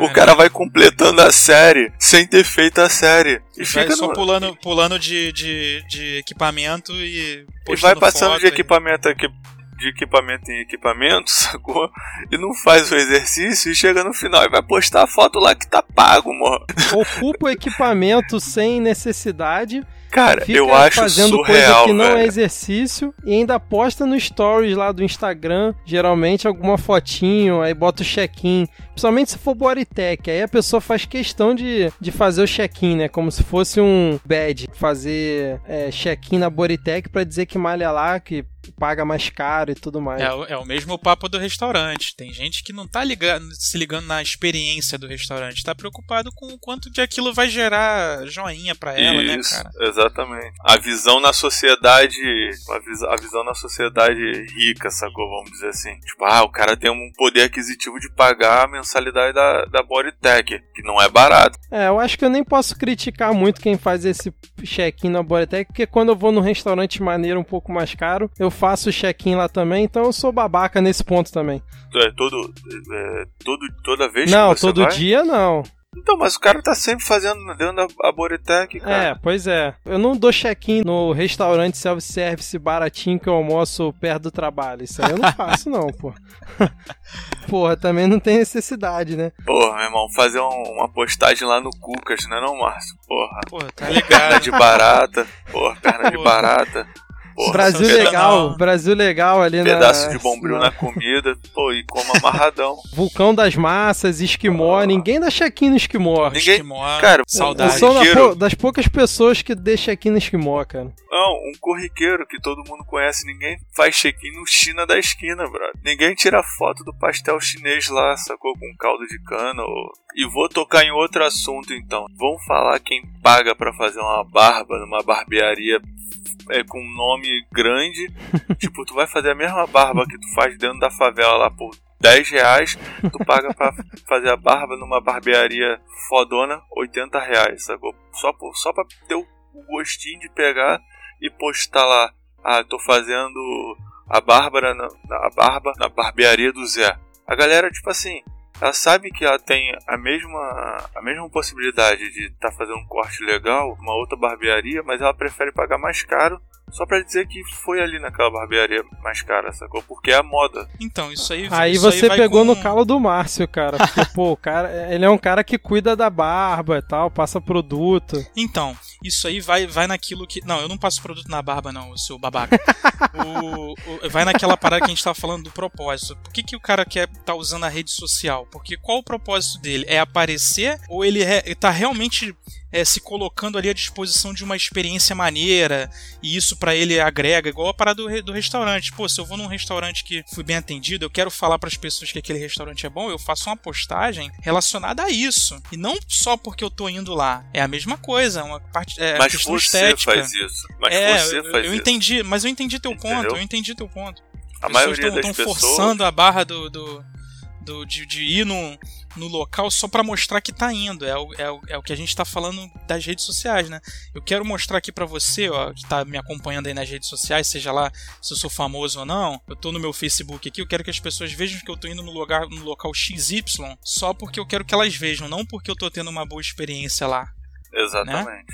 O cara vai completando a série sem ter feito a série. E vai fica só no- pulando, pulando de, de, de equipamento e e postando vai passando foto de e- equipamento a equi- de equipamento em equipamento, sacou? E não faz o exercício e chega no final e vai postar a foto lá que tá pago, mano. Ocupa o equipamento sem necessidade, Cara, fica eu acho fazendo surreal, coisa que não velho. é exercício e ainda posta no stories lá do Instagram, geralmente alguma fotinho, aí bota o check-in. Principalmente se for bodytech, aí a pessoa faz questão de, de fazer o check-in, né? Como se fosse um badge, fazer é, check-in na bodytech pra dizer que malha lá, que paga mais caro e tudo mais. É, o- é o mesmo papo do restaurante. Tem gente que não tá ligando, se ligando na experiência do restaurante, tá preocupado com o quanto de aquilo vai gerar joinha pra ela, né, Isso, cara? exatamente. A visão na sociedade, a, vis- a visão na sociedade rica, sacou? Vamos dizer assim. Tipo, ah, o cara tem um poder aquisitivo de pagar a mensalidade da, da Bodytech, que não é barato. É, eu acho que eu nem posso criticar muito quem faz esse check-in na Bodytech, porque quando eu vou num restaurante maneiro um pouco mais caro, eu eu faço check-in lá também, então eu sou babaca nesse ponto também. É, todo, é, todo, toda vez não, que você todo vai? dia não. Então, mas o cara tá sempre fazendo dentro da a Boretec, cara. É, pois é. Eu não dou check-in no restaurante self-service baratinho que eu almoço perto do trabalho. Isso aí eu não faço, não, pô. Porra, também não tem necessidade, né? Porra, meu irmão, fazer um- uma postagem lá no Cucas, não é não, Márcio? Porra. Pô, tá Perna ligado. de barata. Porra, perna de Porra. barata. Porra, Brasil legal. Brasil legal ali pedaço na... de bombril na- na comida. Pô, e como amarradão. Vulcão das Massas, Esquimó. Ninguém dá check-in no Esquimó. Ninguém- Esquimó, cara, Eu saudade. sou Corriqueiro. po- das poucas pessoas que dê check-in no Esquimó, cara. Não, um corriqueiro que todo mundo conhece. Ninguém faz check-in no China da esquina, brother. Ninguém tira foto do pastel chinês lá, sacou? Com caldo de cana. Ou... E vou tocar em outro assunto então. Vamos falar quem paga pra fazer uma barba numa barbearia é, com nome grande. tipo, tu vai fazer a mesma barba que tu faz dentro da favela lá por 10 reais. Tu paga pra fazer a barba numa barbearia fodona 80 reais, sacou? Só, por, só pra ter o gostinho de pegar e postar lá. Ah, tô fazendo a Bárbara na, na- a barba na barbearia do Zé. A galera, tipo assim, ela sabe que ela tem a mesma, a mesma possibilidade de estar fazendo um corte legal numa outra barbearia, mas ela prefere pagar mais caro só pra dizer que foi ali naquela barbearia mais cara, sacou? Porque é a moda. Então, isso aí. Aí isso você vai pegou com- no calo do Márcio, cara. Porque, pô, o cara, ele é um cara que cuida da barba e tal, passa produto. Então, isso aí vai, vai naquilo que. Não, eu não passo produto na barba, não, o seu babaca. O- o- vai naquela parada que a gente tava falando do propósito. Por que, que o cara quer tá usando a rede social? Porque qual o propósito dele? É aparecer ou ele é, tá realmente é, se colocando ali à disposição de uma experiência maneira e isso pra ele agrega, igual a parada do, do restaurante. Pô, se eu vou num restaurante que fui bem atendido, eu quero falar pras pessoas que aquele restaurante é bom, eu faço uma postagem relacionada a isso. E não só porque eu tô indo lá. É a mesma coisa, uma parte é, mas questão você estética. faz isso. Mas é, você eu, faz eu isso. entendi, mas eu entendi teu ponto, Entendeu? eu entendi teu ponto. A As maioria pessoas das estão pessoas. forçando a barra do, do, do- de, de ir no, no local só pra mostrar que tá indo. É o, é, o, é o que a gente tá falando das redes sociais, né? Eu quero mostrar aqui pra você, ó, que tá me acompanhando aí nas redes sociais, seja lá se eu sou famoso ou não. Eu tô no meu Facebook aqui, eu quero que as pessoas vejam que eu tô indo no lugar no local XY só porque eu quero que elas vejam, não porque eu tô tendo uma boa experiência lá. Exatamente.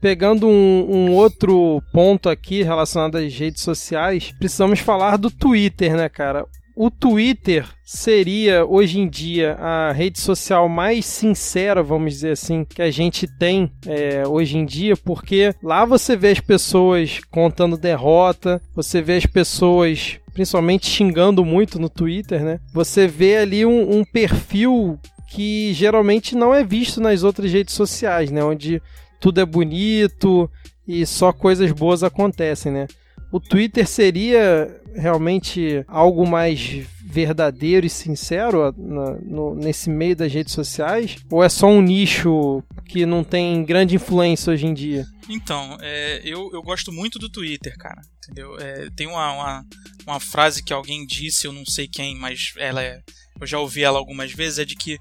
Pegando um, um outro ponto aqui relacionado às redes sociais, precisamos falar do Twitter, né, cara? O Twitter seria, hoje em dia, a rede social mais sincera, vamos dizer assim, que a gente tem é, hoje em dia, porque lá você vê as pessoas contando derrota, você vê as pessoas principalmente xingando muito no Twitter, né? Você vê ali um, um perfil que geralmente não é visto nas outras redes sociais, né? Onde tudo é bonito e só coisas boas acontecem, né? O Twitter seria realmente algo mais verdadeiro e sincero na- no- nesse meio das redes sociais? Ou é só um nicho que não tem grande influência hoje em dia? Então, é, eu, eu gosto muito do Twitter, cara. Entendeu? É, tem uma, uma, uma frase que alguém disse, eu não sei quem, mas ela é, eu já ouvi ela algumas vezes, é de que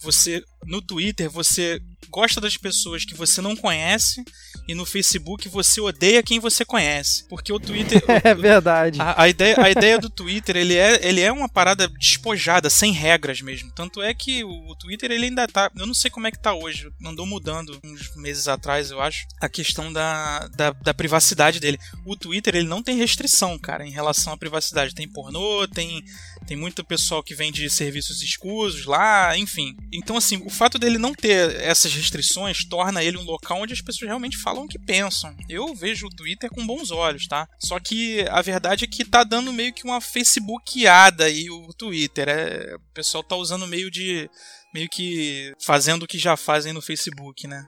você no Twitter você gosta das pessoas que você não conhece e no Facebook você odeia quem você conhece. Porque o Twitter. É verdade. A, a ideia, a ideia do Twitter, ele é, ele é uma parada despojada, sem regras mesmo. Tanto é que o, o Twitter, ele ainda tá. Eu não sei como é que tá hoje. Andou mudando uns meses atrás, eu acho. A questão da, da, da privacidade dele. O Twitter, ele não tem restrição, cara, em relação à privacidade. Tem pornô, tem. Tem muito pessoal que vende serviços escusos lá, enfim. Então, assim, o fato dele não ter essas restrições torna ele um local onde as pessoas realmente falam o que pensam. Eu vejo o Twitter com bons olhos, tá? Só que a verdade é que tá dando meio que uma Facebookada aí o Twitter. É, o pessoal tá usando meio de. meio que fazendo o que já fazem no Facebook, né?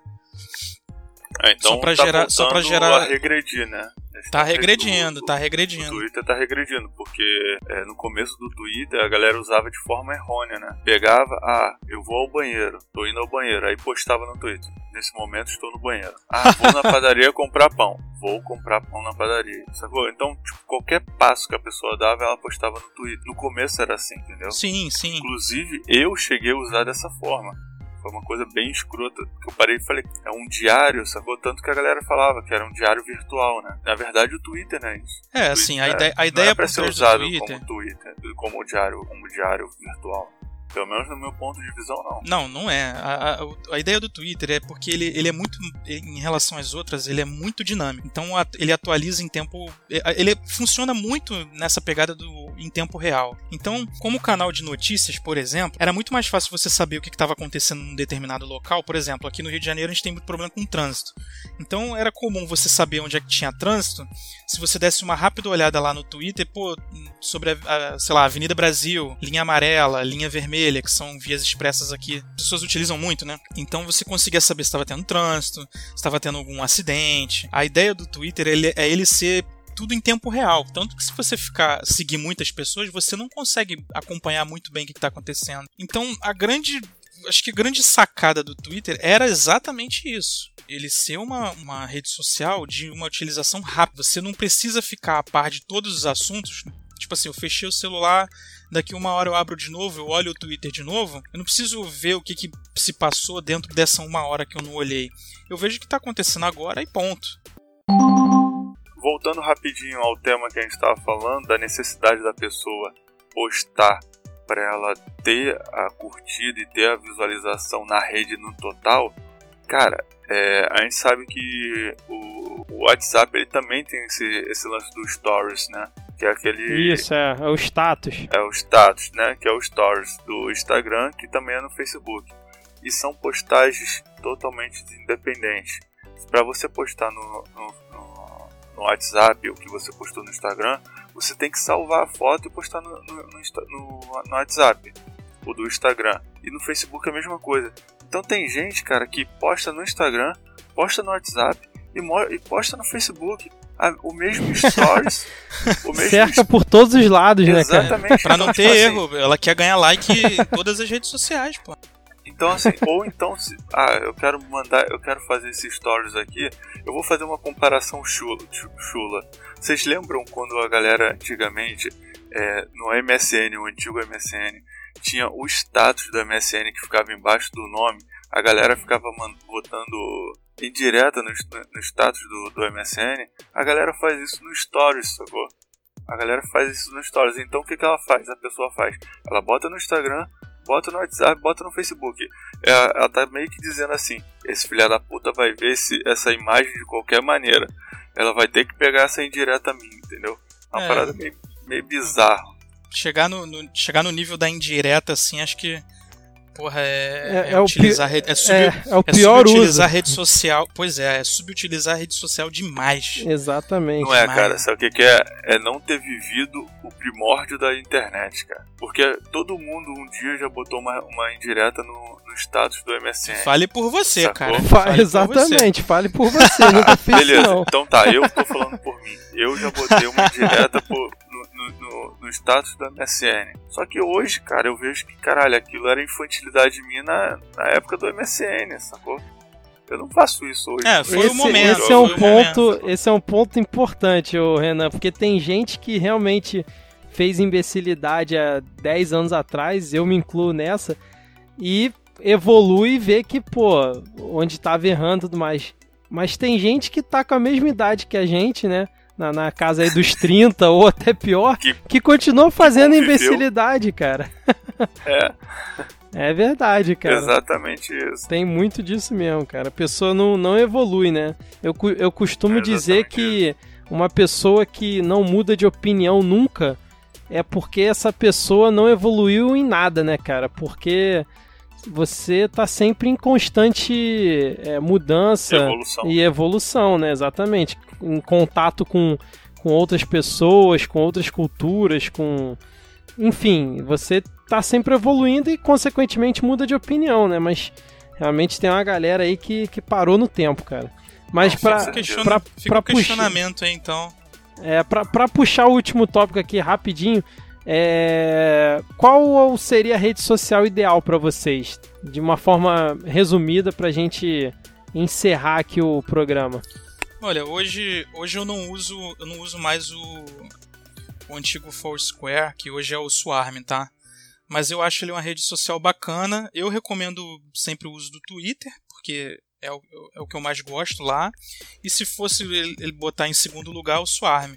É, então Só pra tá gerar- só pra gerar- a regredir, né? Tá regredindo, do- tá O regredindo. Twitter tá regredindo, porque é, no começo do Twitter a galera usava de forma errônea, né? Pegava, ah, eu vou ao banheiro, tô indo ao banheiro, aí postava no Twitter. Nesse momento estou no banheiro. Ah, vou na padaria comprar pão. Vou comprar pão na padaria. Sacou? Então, tipo, qualquer passo que a pessoa dava, ela postava no Twitter. No começo era assim, entendeu? Sim, sim. Inclusive, eu cheguei a usar dessa forma. Foi uma coisa bem escrota. Que eu parei e falei, é um diário, sacou? Tanto que a galera falava que era um diário virtual, né? Na verdade, o Twitter, né? Isso. É, assim, a ideia, a não ideia é pra ser usado Twitter. como Twitter, como diário, como diário virtual. Pelo menos no meu ponto de visão, não. Não, não é. A, a, a ideia do Twitter é porque ele, ele é muito, em relação às outras, ele é muito dinâmico. Então a- ele atualiza em tempo. Ele funciona muito nessa pegada do em tempo real. Então, como canal de notícias, por exemplo, era muito mais fácil você saber o que estava acontecendo num determinado local. Por exemplo, aqui no Rio de Janeiro a gente tem muito problema com trânsito. Então era comum você saber onde é que tinha trânsito. Se você desse uma rápida olhada lá no Twitter, pô, sobre a, a, sei lá, Avenida Brasil, linha amarela, linha vermelha, que são vias expressas aqui, as pessoas utilizam muito, né? Então você conseguia saber se estava tendo trânsito, se estava tendo algum acidente. A ideia do Twitter ele- é ele ser tudo em tempo real. Tanto que se você ficar seguir muitas pessoas, você não consegue acompanhar muito bem o que está acontecendo. Então a grande acho que a grande sacada do Twitter era exatamente isso. Ele ser uma, uma rede social de uma utilização rápida. Você não precisa ficar a par de todos os assuntos. Tipo assim, eu fechei o celular, daqui uma hora eu abro de novo, eu olho o Twitter de novo. Eu não preciso ver o que, que se passou dentro dessa uma hora que eu não olhei. Eu vejo o que está acontecendo agora e ponto. Voltando rapidinho ao tema que a gente estava falando, da necessidade da pessoa postar para ela ter a curtida e ter a visualização na rede no total, cara, é, a gente sabe que o, o WhatsApp ele também tem esse, esse lance do Stories, né? Que é aquele. Isso, é, é o status. É o status, né? Que é o Stories do Instagram, que também é no Facebook. E são postagens totalmente independentes. Para você postar no, no, no, no WhatsApp o que você postou no Instagram, você tem que salvar a foto e postar no, no, WhatsApp, o do Instagram. E no Facebook é a mesma coisa. Então tem gente, cara, que posta no Instagram, posta no WhatsApp e, e posta no Facebook a- o mesmo stories, o mesmo Cerca por todos os lados, né, cara? Exatamente. Pra Então, não tipo ter assim, erro, ela quer ganhar like em todas as redes sociais, pô. Então assim, ou então se, ah, eu quero mandar, eu quero fazer esses stories aqui, eu vou fazer uma comparação chula. chu- chula. Vocês lembram quando a galera antigamente é, no MSN, o antigo MSN, tinha o status do MSN que ficava embaixo do nome, a galera ficava botando indireta no, no status do, do MSN, a galera faz isso no Stories, sacou? A galera faz isso no Stories. Então o que, que ela faz? A pessoa faz? Ela bota no Instagram, bota no WhatsApp, bota no Facebook. É, ela tá meio que dizendo assim: esse filho da puta vai ver esse, essa imagem de qualquer maneira. Ela vai ter que pegar essa indireta minha, entendeu? É uma É. parada meio, meio bizarra. Chegar no, no- chegar no nível da indireta, assim, acho que. Porra, é. É- é o utilizar a rede. É, sub, É, é o é pior uso. subutilizar a rede social. Pois é, é subutilizar a rede social demais. Exatamente. Não é, Mas- cara. Sabe o que, que é? É não ter vivido o primórdio da internet, cara. Porque todo mundo um dia já botou uma, uma indireta no, no status do MSN. Fale por você, Sacou? cara. Fa- Fale por exatamente, fale por você, nunca fiz isso Beleza, não. então tá, eu tô falando por mim. Eu já botei uma indireta por- no- status do MSN. Só que hoje, cara, eu vejo que, caralho, aquilo era infantilidade minha na, na época do MSN, sacou? Eu não faço isso hoje. É, foi Hoje o esse, momento, esse é um foi o momento. ponto, esse é um ponto importante, ô Renan, porque tem gente que realmente fez imbecilidade há 10 anos atrás, eu me incluo nessa, e evolui e vê que, pô, onde tava errando e tudo mais. Mas tem gente que tá com a mesma idade que a gente, né? Na, na casa aí dos 30 ou até pior, Que- que continua fazendo conviveu. imbecilidade, cara. É, É verdade, cara. exatamente isso. Tem muito disso mesmo, cara. A pessoa não, não evolui, né? Eu, eu costumo É dizer que uma pessoa que não muda de opinião nunca é porque essa pessoa não evoluiu em nada, né, cara? Porque você tá sempre em constante é, mudança Evolução. e evolução, né? Exatamente. Em contato com, com outras pessoas, com outras culturas, com. Enfim, você tá sempre evoluindo e, consequentemente, muda de opinião, né? Mas realmente tem uma galera aí que, que parou no tempo, cara. Mas Não, pra, fica Questiona- pra, pra o puxar. questionamento aí, então. É, pra, pra puxar o último tópico aqui rapidinho, é, qual seria a rede social ideal pra vocês? De uma forma resumida pra gente encerrar aqui o programa. Olha, hoje, hoje eu não uso, eu não uso mais o, o antigo Foursquare, que hoje é o Swarm, tá? mas eu acho ele uma rede social bacana. Eu recomendo sempre o uso do Twitter, porque é o, é o que eu mais gosto lá. E se fosse ele, ele botar em segundo lugar, o Swarm.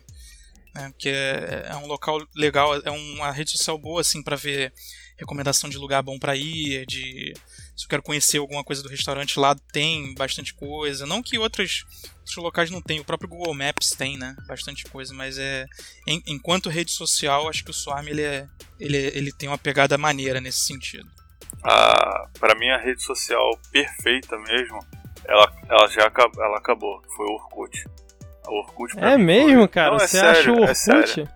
Né, que é, é um local legal, é uma rede social boa assim para ver recomendação de lugar bom para ir, de se eu quero conhecer alguma coisa do restaurante lá, tem bastante coisa. Não que outros, outros locais não tem, o próprio Google Maps tem, né? Bastante coisa, mas é em, enquanto rede social, acho que o Swarm ele é, ele, ele tem uma pegada maneira nesse sentido. Ah, para mim a rede social perfeita mesmo, ela, ela já acabou, ela acabou, foi o Orkut. O Orkut é mesmo, foi... cara? Não, é Você sério, acha o é Orkut? É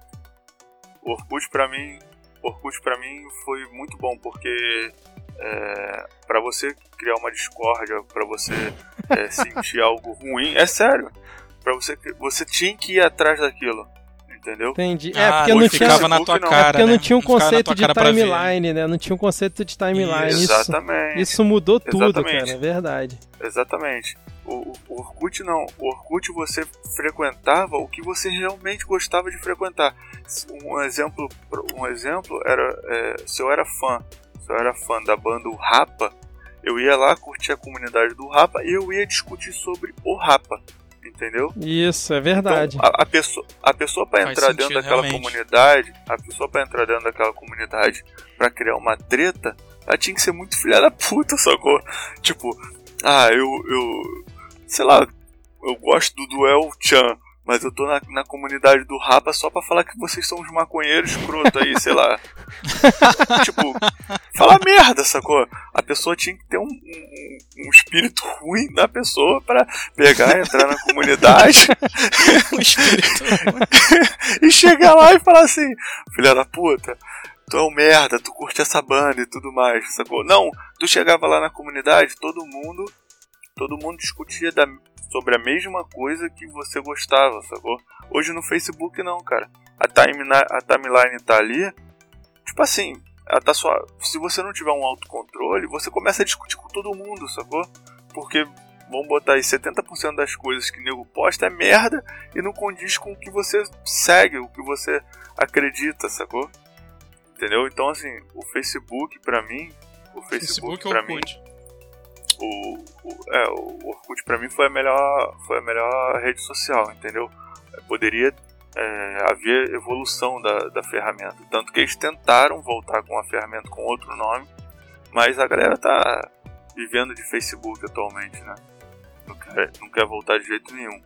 o Orkut para mim, Orkut para mim foi muito bom porque é, para você criar uma discórdia, para você é, sentir algo ruim, é sério. Para você você tinha que ir atrás daquilo. Entendeu? Entendi. É, porque não, não tinha, na tua cara, é porque né? não tinha um conceito de timeline, né? Não tinha um conceito de timeline. Exatamente. Isso, isso mudou tudo, Exatamente. cara, é verdade. Exatamente. O, o Orkut não. O Orkut você frequentava o que você realmente gostava de frequentar. Um exemplo, um exemplo era é, se eu era fã eu era fã da banda o Rapa, eu ia lá curtir a comunidade do Rapa e eu ia discutir sobre o Rapa. Entendeu? Isso, é verdade. Então, a, a, pessoa, a pessoa para entrar sentido, dentro daquela realmente. comunidade, a pessoa para entrar dentro daquela comunidade para criar uma treta, ela tinha que ser muito filha da puta, sacou? Tipo, ah, eu, eu sei lá, eu gosto do Duel Chan mas eu tô na, na comunidade do Rapa só pra falar que vocês são uns maconheiros escroto aí, sei lá. tipo, fala merda, sacou? A pessoa tinha que ter um, um, um espírito ruim na pessoa para pegar, entrar na comunidade. um espírito e chegar lá e falar assim, filha da puta, tu é um merda, tu curte essa banda e tudo mais, sacou? Não, tu chegava lá na comunidade, todo mundo, todo mundo discutia da, sobre a mesma coisa que você gostava, sacou? Hoje no Facebook não, cara. A timeline, a timeline tá ali, tipo assim, ela tá só. Se você não tiver um autocontrole, você começa a discutir com todo mundo, sacou? Porque vamos botar aí 70% das coisas que o nego posta é merda e não condiz com o que você segue, o que você acredita, sacou? Entendeu? Então assim, o Facebook para mim, o Facebook, Facebook para mim o, o, é, o Orkut para mim foi a melhor foi a melhor rede social, entendeu? Poderia é, haver evolução da, da ferramenta, tanto que eles tentaram voltar com a ferramenta com outro nome, mas a galera tá vivendo de Facebook atualmente, né? Não quer, não quer voltar de jeito nenhum.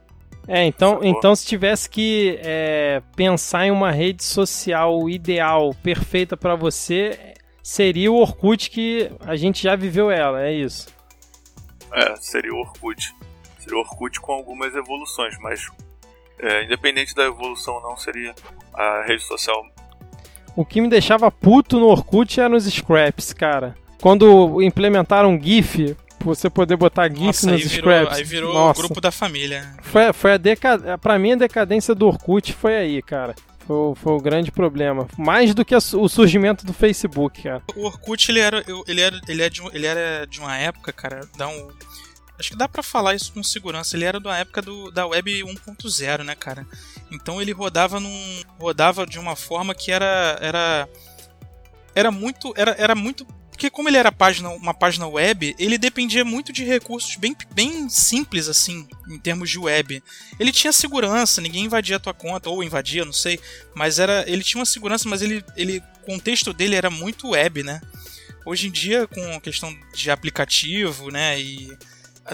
É, então, então se tivesse que é, pensar em uma rede social ideal, perfeita para você, seria o Orkut que a gente já viveu ela, é isso? É, seria o Orkut. Seria o Orkut com algumas evoluções, mas é, independente da evolução não, seria a rede social. O que me deixava puto no Orkut eram os scraps, cara. Quando implementaram GIF, você poder botar GIF Nossa, nos aí virou, scraps. Aí virou o grupo da família. Foi, foi a decad... Pra mim, a decadência do Orkut foi aí, cara. Foi, foi o grande problema. Mais do que o surgimento do Facebook, cara. O Orkut, ele era, ele era, ele, é de, ele era de uma época, cara, dá um... Acho que dá para falar isso com segurança. Ele era da época do, da web 1.0, né, cara? Então ele rodava num rodava de uma forma que era era era muito era, era muito porque como ele era página, uma página web, ele dependia muito de recursos bem, bem simples, assim, em termos de web. Ele tinha segurança, ninguém invadia a tua conta, ou invadia, não sei, mas era ele tinha uma segurança, mas ele, ele o contexto dele era muito web, né? Hoje em dia, com a questão de aplicativo, né, e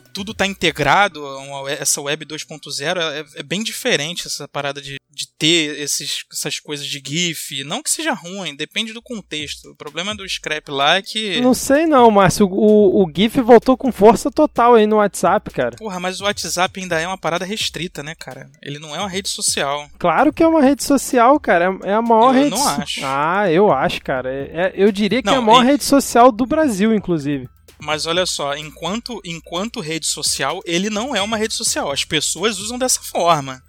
tudo está integrado, essa web 2.0 é, é, bem diferente essa parada de, de ter esses, essas coisas de GIF. Não que seja ruim, depende do contexto. O problema do scrap lá é que. Não sei não, Márcio. O, o GIF voltou com força total aí no WhatsApp, cara. Porra, mas o WhatsApp ainda é uma parada restrita, né, cara? Ele não é uma rede social. Claro que é uma rede social, cara. É, é a maior eu rede. Eu não acho. Ah, eu acho, cara. É, é eu diria que não, é a maior e... rede social do Brasil, inclusive. Mas olha só, enquanto, enquanto rede social, ele não é uma rede social. As pessoas usam dessa forma.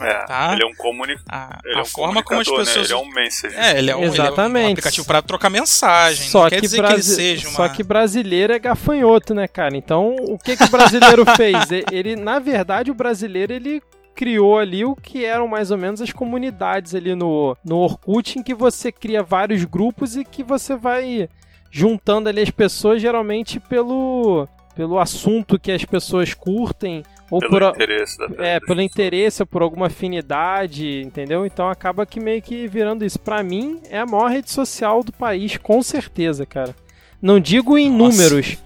É, tá? ele é um comunicador. A, ele a é um forma como as né? pessoas. Né? Ele é um messenger. É, ele é um, Exatamente. Ele é um aplicativo para trocar mensagem. Só não quer dizer que ele seja uma... Só que brasileiro é gafanhoto, né, cara? Então, o que, que o brasileiro fez? Ele, na verdade, o brasileiro, ele criou ali o que eram mais ou menos as comunidades ali no, no Orkut, em que você cria vários grupos e que você vai juntando ali as pessoas, geralmente pelo, pelo assunto que as pessoas curtem. Ou Pelo por, interesse da é, pelo interesse ou por alguma afinidade, entendeu? Então acaba que meio que virando isso. Pra mim, é a maior rede social do país, com certeza, cara. Não digo em Nossa. números,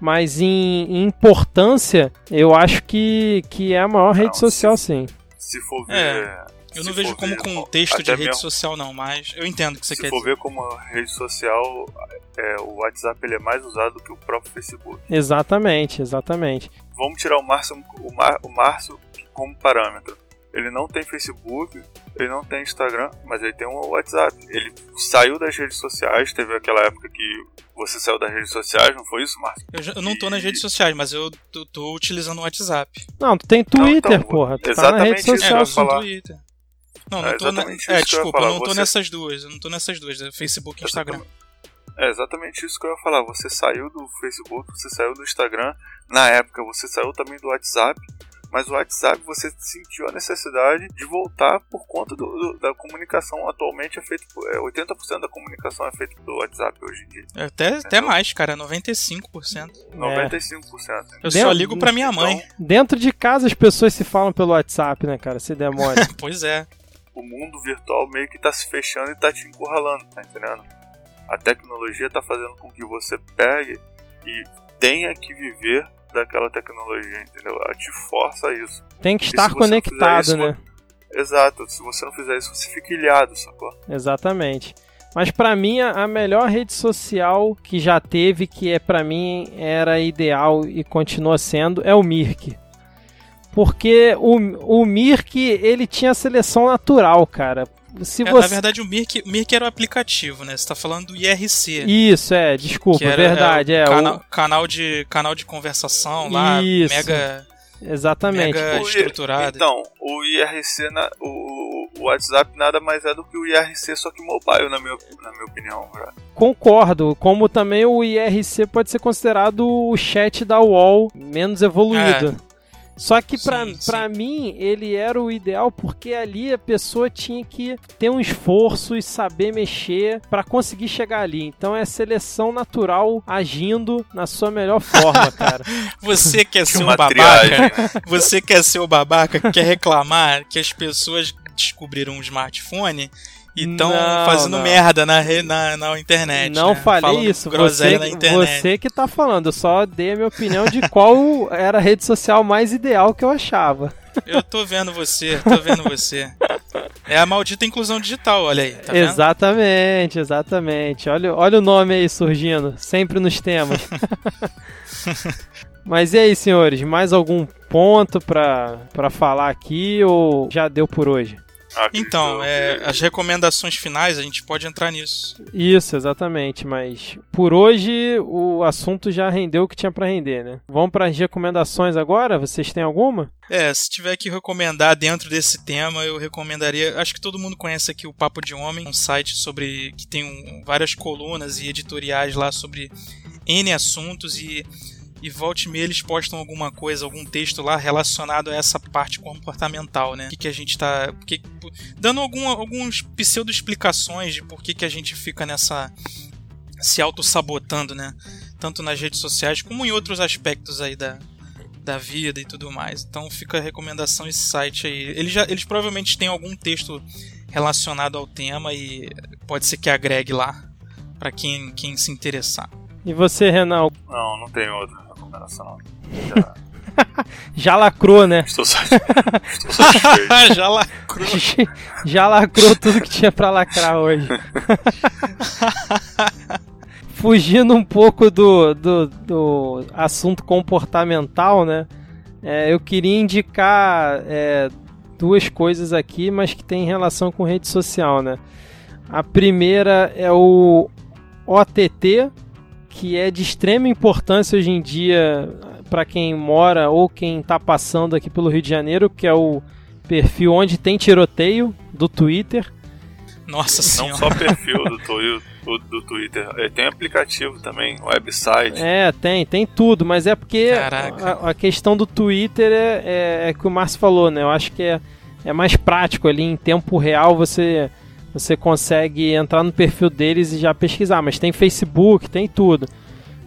mas em, em importância, eu acho que, que é a maior rede Não, social, sim. Se for ver. É, Eu se não vejo for como ver, contexto de rede mesmo- social, não, mas eu entendo o que você Se quer for dizer. ver como rede social, é, o WhatsApp ele é mais usado do que o próprio Facebook. Exatamente, exatamente. Vamos tirar o Márcio, o, Mar, o Márcio como parâmetro. Ele não tem Facebook, ele não tem Instagram, mas ele tem um WhatsApp. Ele saiu das redes sociais, teve aquela época que você saiu das redes sociais, não foi isso, Márcio? Eu, já- eu não tô nas redes sociais, mas eu tô, tô utilizando o WhatsApp. Não, tu tem Twitter, então, porra. Tu tá na exatamente rede isso que eu social. ia eu sim. sou no falar. Twitter. Não, É não tô na... É, que eu ia desculpa, eu falar, não tô você- nessas duas. Eu não tô nessas duas, é Facebook e Instagram. É exatamente isso que eu ia falar. Você saiu do Facebook, você saiu do Instagram. Na época você saiu também do WhatsApp. Mas o WhatsApp você sentiu a necessidade de voltar por conta do- do- da comunicação. Atualmente é feito por, é, 80% da comunicação é feita pelo WhatsApp hoje em dia. É, Até, até mais, cara, 95%. É. 95%. Eu Deu- só ligo pra minha mãe. Então, Dentro de casa as pessoas se falam pelo WhatsApp, né, cara? Se demora. Pois é. O mundo virtual meio que tá se fechando e tá te encurralando, tá entendendo? A tecnologia tá fazendo com que você pegue e tenha que viver daquela tecnologia, entendeu? Ela te força a isso. Tem que estar conectado, isso, né? Exato, se você não fizer isso, você fica ilhado, sacou? Exatamente. Mas pra mim a a melhor rede social que já teve, que é para mim era ideal e continua sendo, é o Mirk. Porque o, o Mirk, ele tinha seleção natural, cara. Se É, Na você verdade, o Mirk, o Mirk era o aplicativo, né? Você tá falando do IRC. Isso, é, desculpa, era, verdade, é, é, o o- canal, de, canal de conversação lá, Isso. mega, exatamente. mega estruturado. Então, o IRC, na- o, o WhatsApp nada mais é do que o IRC, só que mobile, na minha, na minha opinião. cara. Concordo, como também o IRC pode ser considerado o chat da UOL menos evoluído. Só que pra mim ele era o ideal porque ali a pessoa tinha que ter um esforço e saber mexer pra conseguir chegar ali. Então é seleção natural agindo na sua melhor forma, cara. Você quer ser um babaca? né? Você quer ser o babaca que quer reclamar que as pessoas descobriram um smartphone e estão fazendo não. merda na, na, na internet. Não né? falei Falando isso, você, você que tá falando. Eu só dei a minha opinião de qual era a rede social mais ideal que eu achava. Eu tô vendo você, tô vendo você. É a maldita inclusão digital, olha aí. Tá exatamente, exatamente. Olha, olha o nome aí surgindo, sempre nos temas. Mas e aí, senhores, mais algum ponto pra falar aqui ou já deu por hoje? Acredito Então, é, as recomendações finais, a gente pode entrar nisso. Isso, exatamente. Mas por hoje o assunto já rendeu o que tinha pra render, né? Vamos para as recomendações agora? Vocês têm alguma? É, se tiver que recomendar dentro desse tema, eu recomendaria. Acho que todo mundo conhece aqui o Papo de Homem, um site sobre que tem um- várias colunas e editoriais lá sobre N assuntos e. E volte e meia eles postam alguma coisa, algum texto lá relacionado a essa parte comportamental, né? O que, que a gente tá. porque- dando algum, alguns pseudo-explicações de por que, que a gente fica nessa. se auto-sabotando, né? Tanto nas redes sociais como em outros aspectos aí da, da vida e tudo mais. Então fica a recomendação esse site aí. Eles, já, eles provavelmente têm algum texto relacionado ao tema e pode ser que agregue lá para quem, quem se interessar. E você, Renan, Não, não tem outra não. Já já lacrou, né? estou, satisfeito. estou satisfeito. já lacrou. já lacrou tudo que tinha pra lacrar hoje. Fugindo um pouco do, do, do assunto comportamental, né? É, eu queria indicar é, duas coisas aqui, mas que tem relação com rede social, né? A primeira é o OTT, que é de extrema importância hoje em dia para quem mora ou quem está passando aqui pelo Rio de Janeiro, que é o perfil onde tem tiroteio do Twitter. Nossa Não senhora. só perfil do Twitter, do, do Twitter. Ele tem aplicativo também, website. É, tem, tem tudo, mas é porque a, a, questão do Twitter é, é, é que o Márcio falou, né? Eu acho que é, é mais prático ali em tempo real você você consegue entrar no perfil deles e já pesquisar, mas tem Facebook, tem tudo.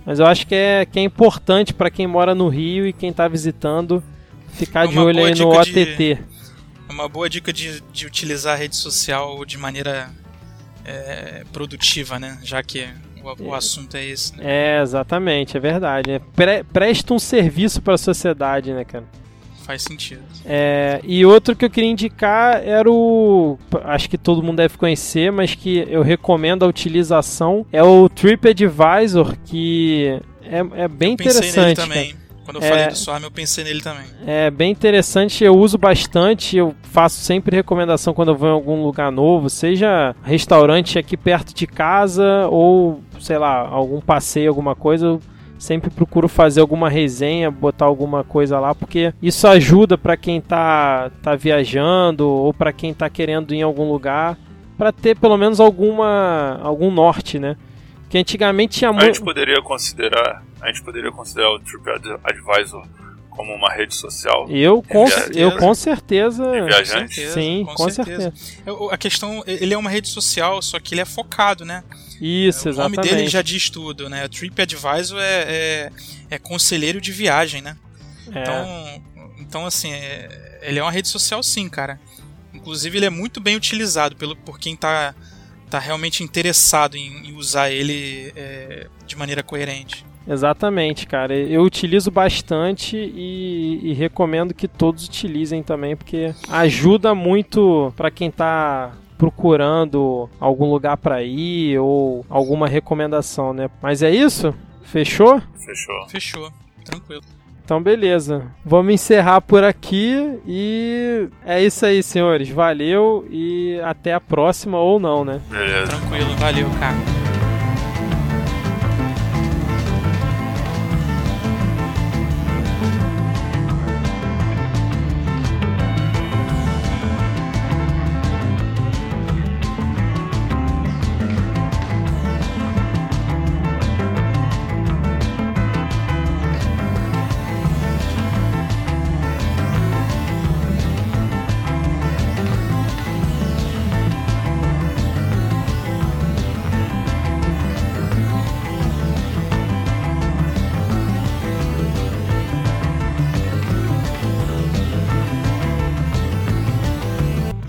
Mas eu acho que é, que é importante para quem mora no Rio e quem está visitando ficar é de olho aí no OTT. É uma boa dica de, de utilizar a rede social de maneira é, produtiva, né? Já que o, o assunto é esse. Né? É, exatamente, é verdade. É, pre, presta um serviço para a sociedade, né, cara? Faz sentido. É, e outro que eu queria indicar era o. Acho que todo mundo deve conhecer, mas que eu recomendo a utilização. É o TripAdvisor, que é, é bem eu interessante. também. Cara. Quando eu é, falei do Swarm, eu pensei nele também. É bem interessante, eu uso bastante, eu faço sempre recomendação quando eu vou em algum lugar novo, seja restaurante aqui perto de casa ou, sei lá, algum passeio, alguma coisa, eu sempre procuro fazer alguma resenha, botar alguma coisa lá, porque isso ajuda para quem tá, tá viajando ou para quem tá querendo ir em algum lugar, para ter pelo menos alguma algum norte, né? Que antigamente tinha muito. A gente poderia considerar, a gente poderia considerar o TripAdvisor como uma rede social. Eu com, eu com certeza. viajante? Sim, com, com certeza. certeza. A questão, ele é uma rede social, só que ele é focado, né? Isso, exatamente. O nome dele já diz tudo, né? TripAdvisor é, é, é conselheiro de viagem, né? É. Então, então, assim, é, ele é uma rede social sim, cara. Inclusive, ele é muito bem utilizado pelo, por quem está tá realmente interessado em, em usar ele é, de maneira coerente. Exatamente, cara. Eu utilizo bastante e, e, recomendo que todos utilizem também, porque ajuda muito para quem tá procurando algum lugar para ir ou alguma recomendação, né? Mas é isso? Fechou? Fechou. Fechou. Tranquilo. Então, beleza. Vamos encerrar por aqui e é isso aí, senhores. Valeu e até a próxima ou não, né? Beleza. Tranquilo, valeu, cara.